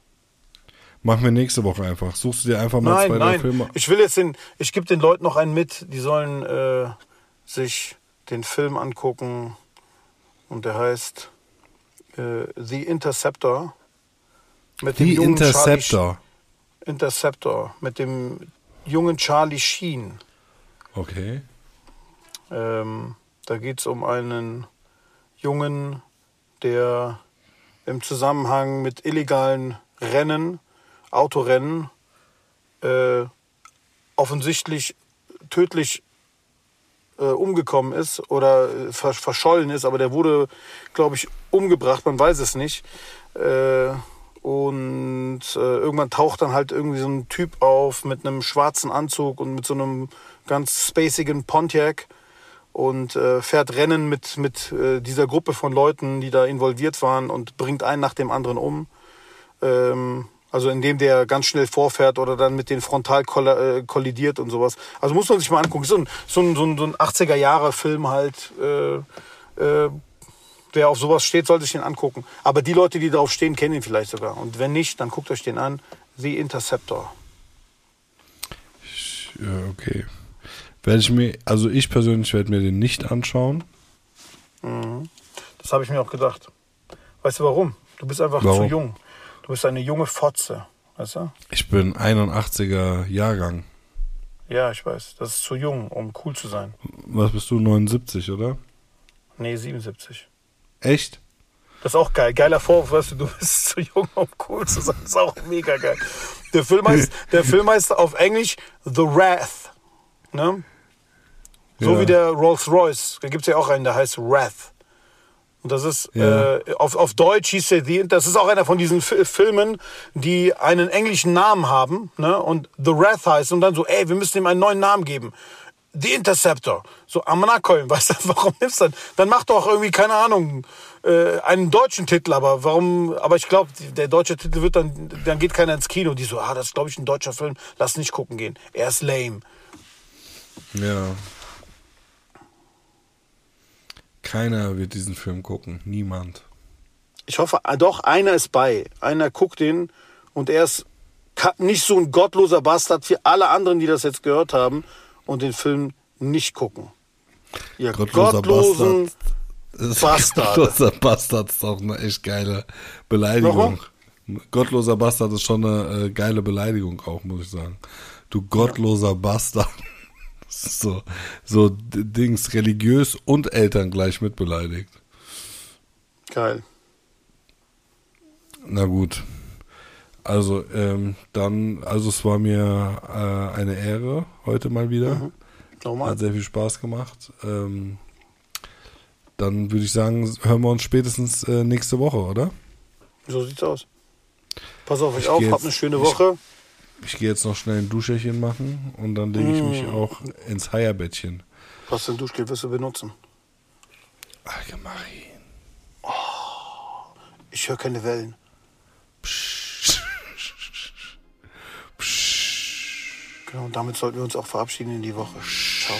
Machen wir nächste Woche einfach. Suchst du dir einfach mal Nein, zwei, drei nein. Filme. Ich will jetzt den, ich gebe den Leuten noch einen mit. Die sollen äh, sich den Film angucken. Und der heißt äh, The Interceptor. Mit dem Die jungen Interceptor. Charlie, Interceptor. Mit dem jungen Charlie Sheen. Okay. Ähm, da geht es um einen Jungen, der im Zusammenhang mit illegalen Rennen, Autorennen, äh, offensichtlich tödlich äh, umgekommen ist oder äh, ver verschollen ist, aber der wurde, glaube ich, umgebracht, man weiß es nicht. Äh, und äh, irgendwann taucht dann halt irgendwie so ein Typ auf mit einem schwarzen Anzug und mit so einem ganz spacigen Pontiac und äh, fährt Rennen mit, mit äh, dieser Gruppe von Leuten, die da involviert waren und bringt einen nach dem anderen um. Ähm, also indem der ganz schnell vorfährt oder dann mit den frontal äh, kollidiert und sowas. Also muss man sich mal angucken. So ein, so ein, so ein, so ein 80er-Jahre-Film halt. Äh, äh, wer auf sowas steht, sollte sich den angucken. Aber die Leute, die darauf stehen, kennen ihn vielleicht sogar. Und wenn nicht, dann guckt euch den an. The Interceptor. Ja, okay. Werde ich mir, also ich persönlich werde mir den nicht anschauen. Das habe ich mir auch gedacht. Weißt du warum? Du bist einfach Warum? zu jung. Du bist eine junge Fotze. Weißt du? Ich bin 81er Jahrgang. Ja, ich weiß. Das ist zu jung, um cool zu sein. Was bist du, 79, oder? Nee, 77. Echt? Das ist auch geil. Geiler Vorwurf, weißt du, du bist zu jung, um cool zu sein. Das ist auch mega geil. Der Film heißt, der Film heißt auf Englisch The Wrath. Ne? So Ja. wie der Rolls Royce. Da gibt es ja auch einen, der heißt Wrath. Und das ist, Ja. äh, auf, auf Deutsch hieß der, The, das ist auch einer von diesen Fi- Filmen, die einen englischen Namen haben, ne? Und The Wrath heißt und dann so, ey, wir müssen ihm einen neuen Namen geben. The Interceptor. So, Amanakolm, weißt du, warum nimmst du dann? Dann mach doch irgendwie, keine Ahnung, äh, einen deutschen Titel, aber warum, aber ich glaube, der deutsche Titel wird dann, dann geht keiner ins Kino. Die so, ah, das ist, glaube ich, ein deutscher Film, lass nicht gucken gehen. Er ist lame. Ja. Keiner wird diesen Film gucken. Niemand. Ich hoffe, ah, doch, einer ist bei. Einer guckt den und er ist nicht so ein gottloser Bastard wie alle anderen, die das jetzt gehört haben und den Film nicht gucken. Ihr Gottloser gottlosen, Bastard. Bastard. Gottloser Bastard ist auch eine echt geile Beleidigung. Gottloser Bastard ist schon eine äh, geile Beleidigung auch, muss ich sagen. Du gottloser Bastard. So, so Dings, religiös und Eltern gleich mit beleidigt. Geil. Na gut. Also, ähm, dann, also es war mir äh, eine Ehre heute mal wieder. Nochmal. Hat sehr viel Spaß gemacht. Ähm, dann würde ich sagen, hören wir uns spätestens äh, nächste Woche, oder? So sieht's aus. Pass auf euch Ich auf, habt eine schöne Woche. Ich gehe jetzt noch schnell ein Duscherchen machen und dann lege ich mich auch ins Heierbettchen. Was für ein Duschgel wirst du benutzen? Allgemein. Ich höre keine Wellen. Genau, und damit sollten wir uns auch verabschieden in die Woche. Ciao.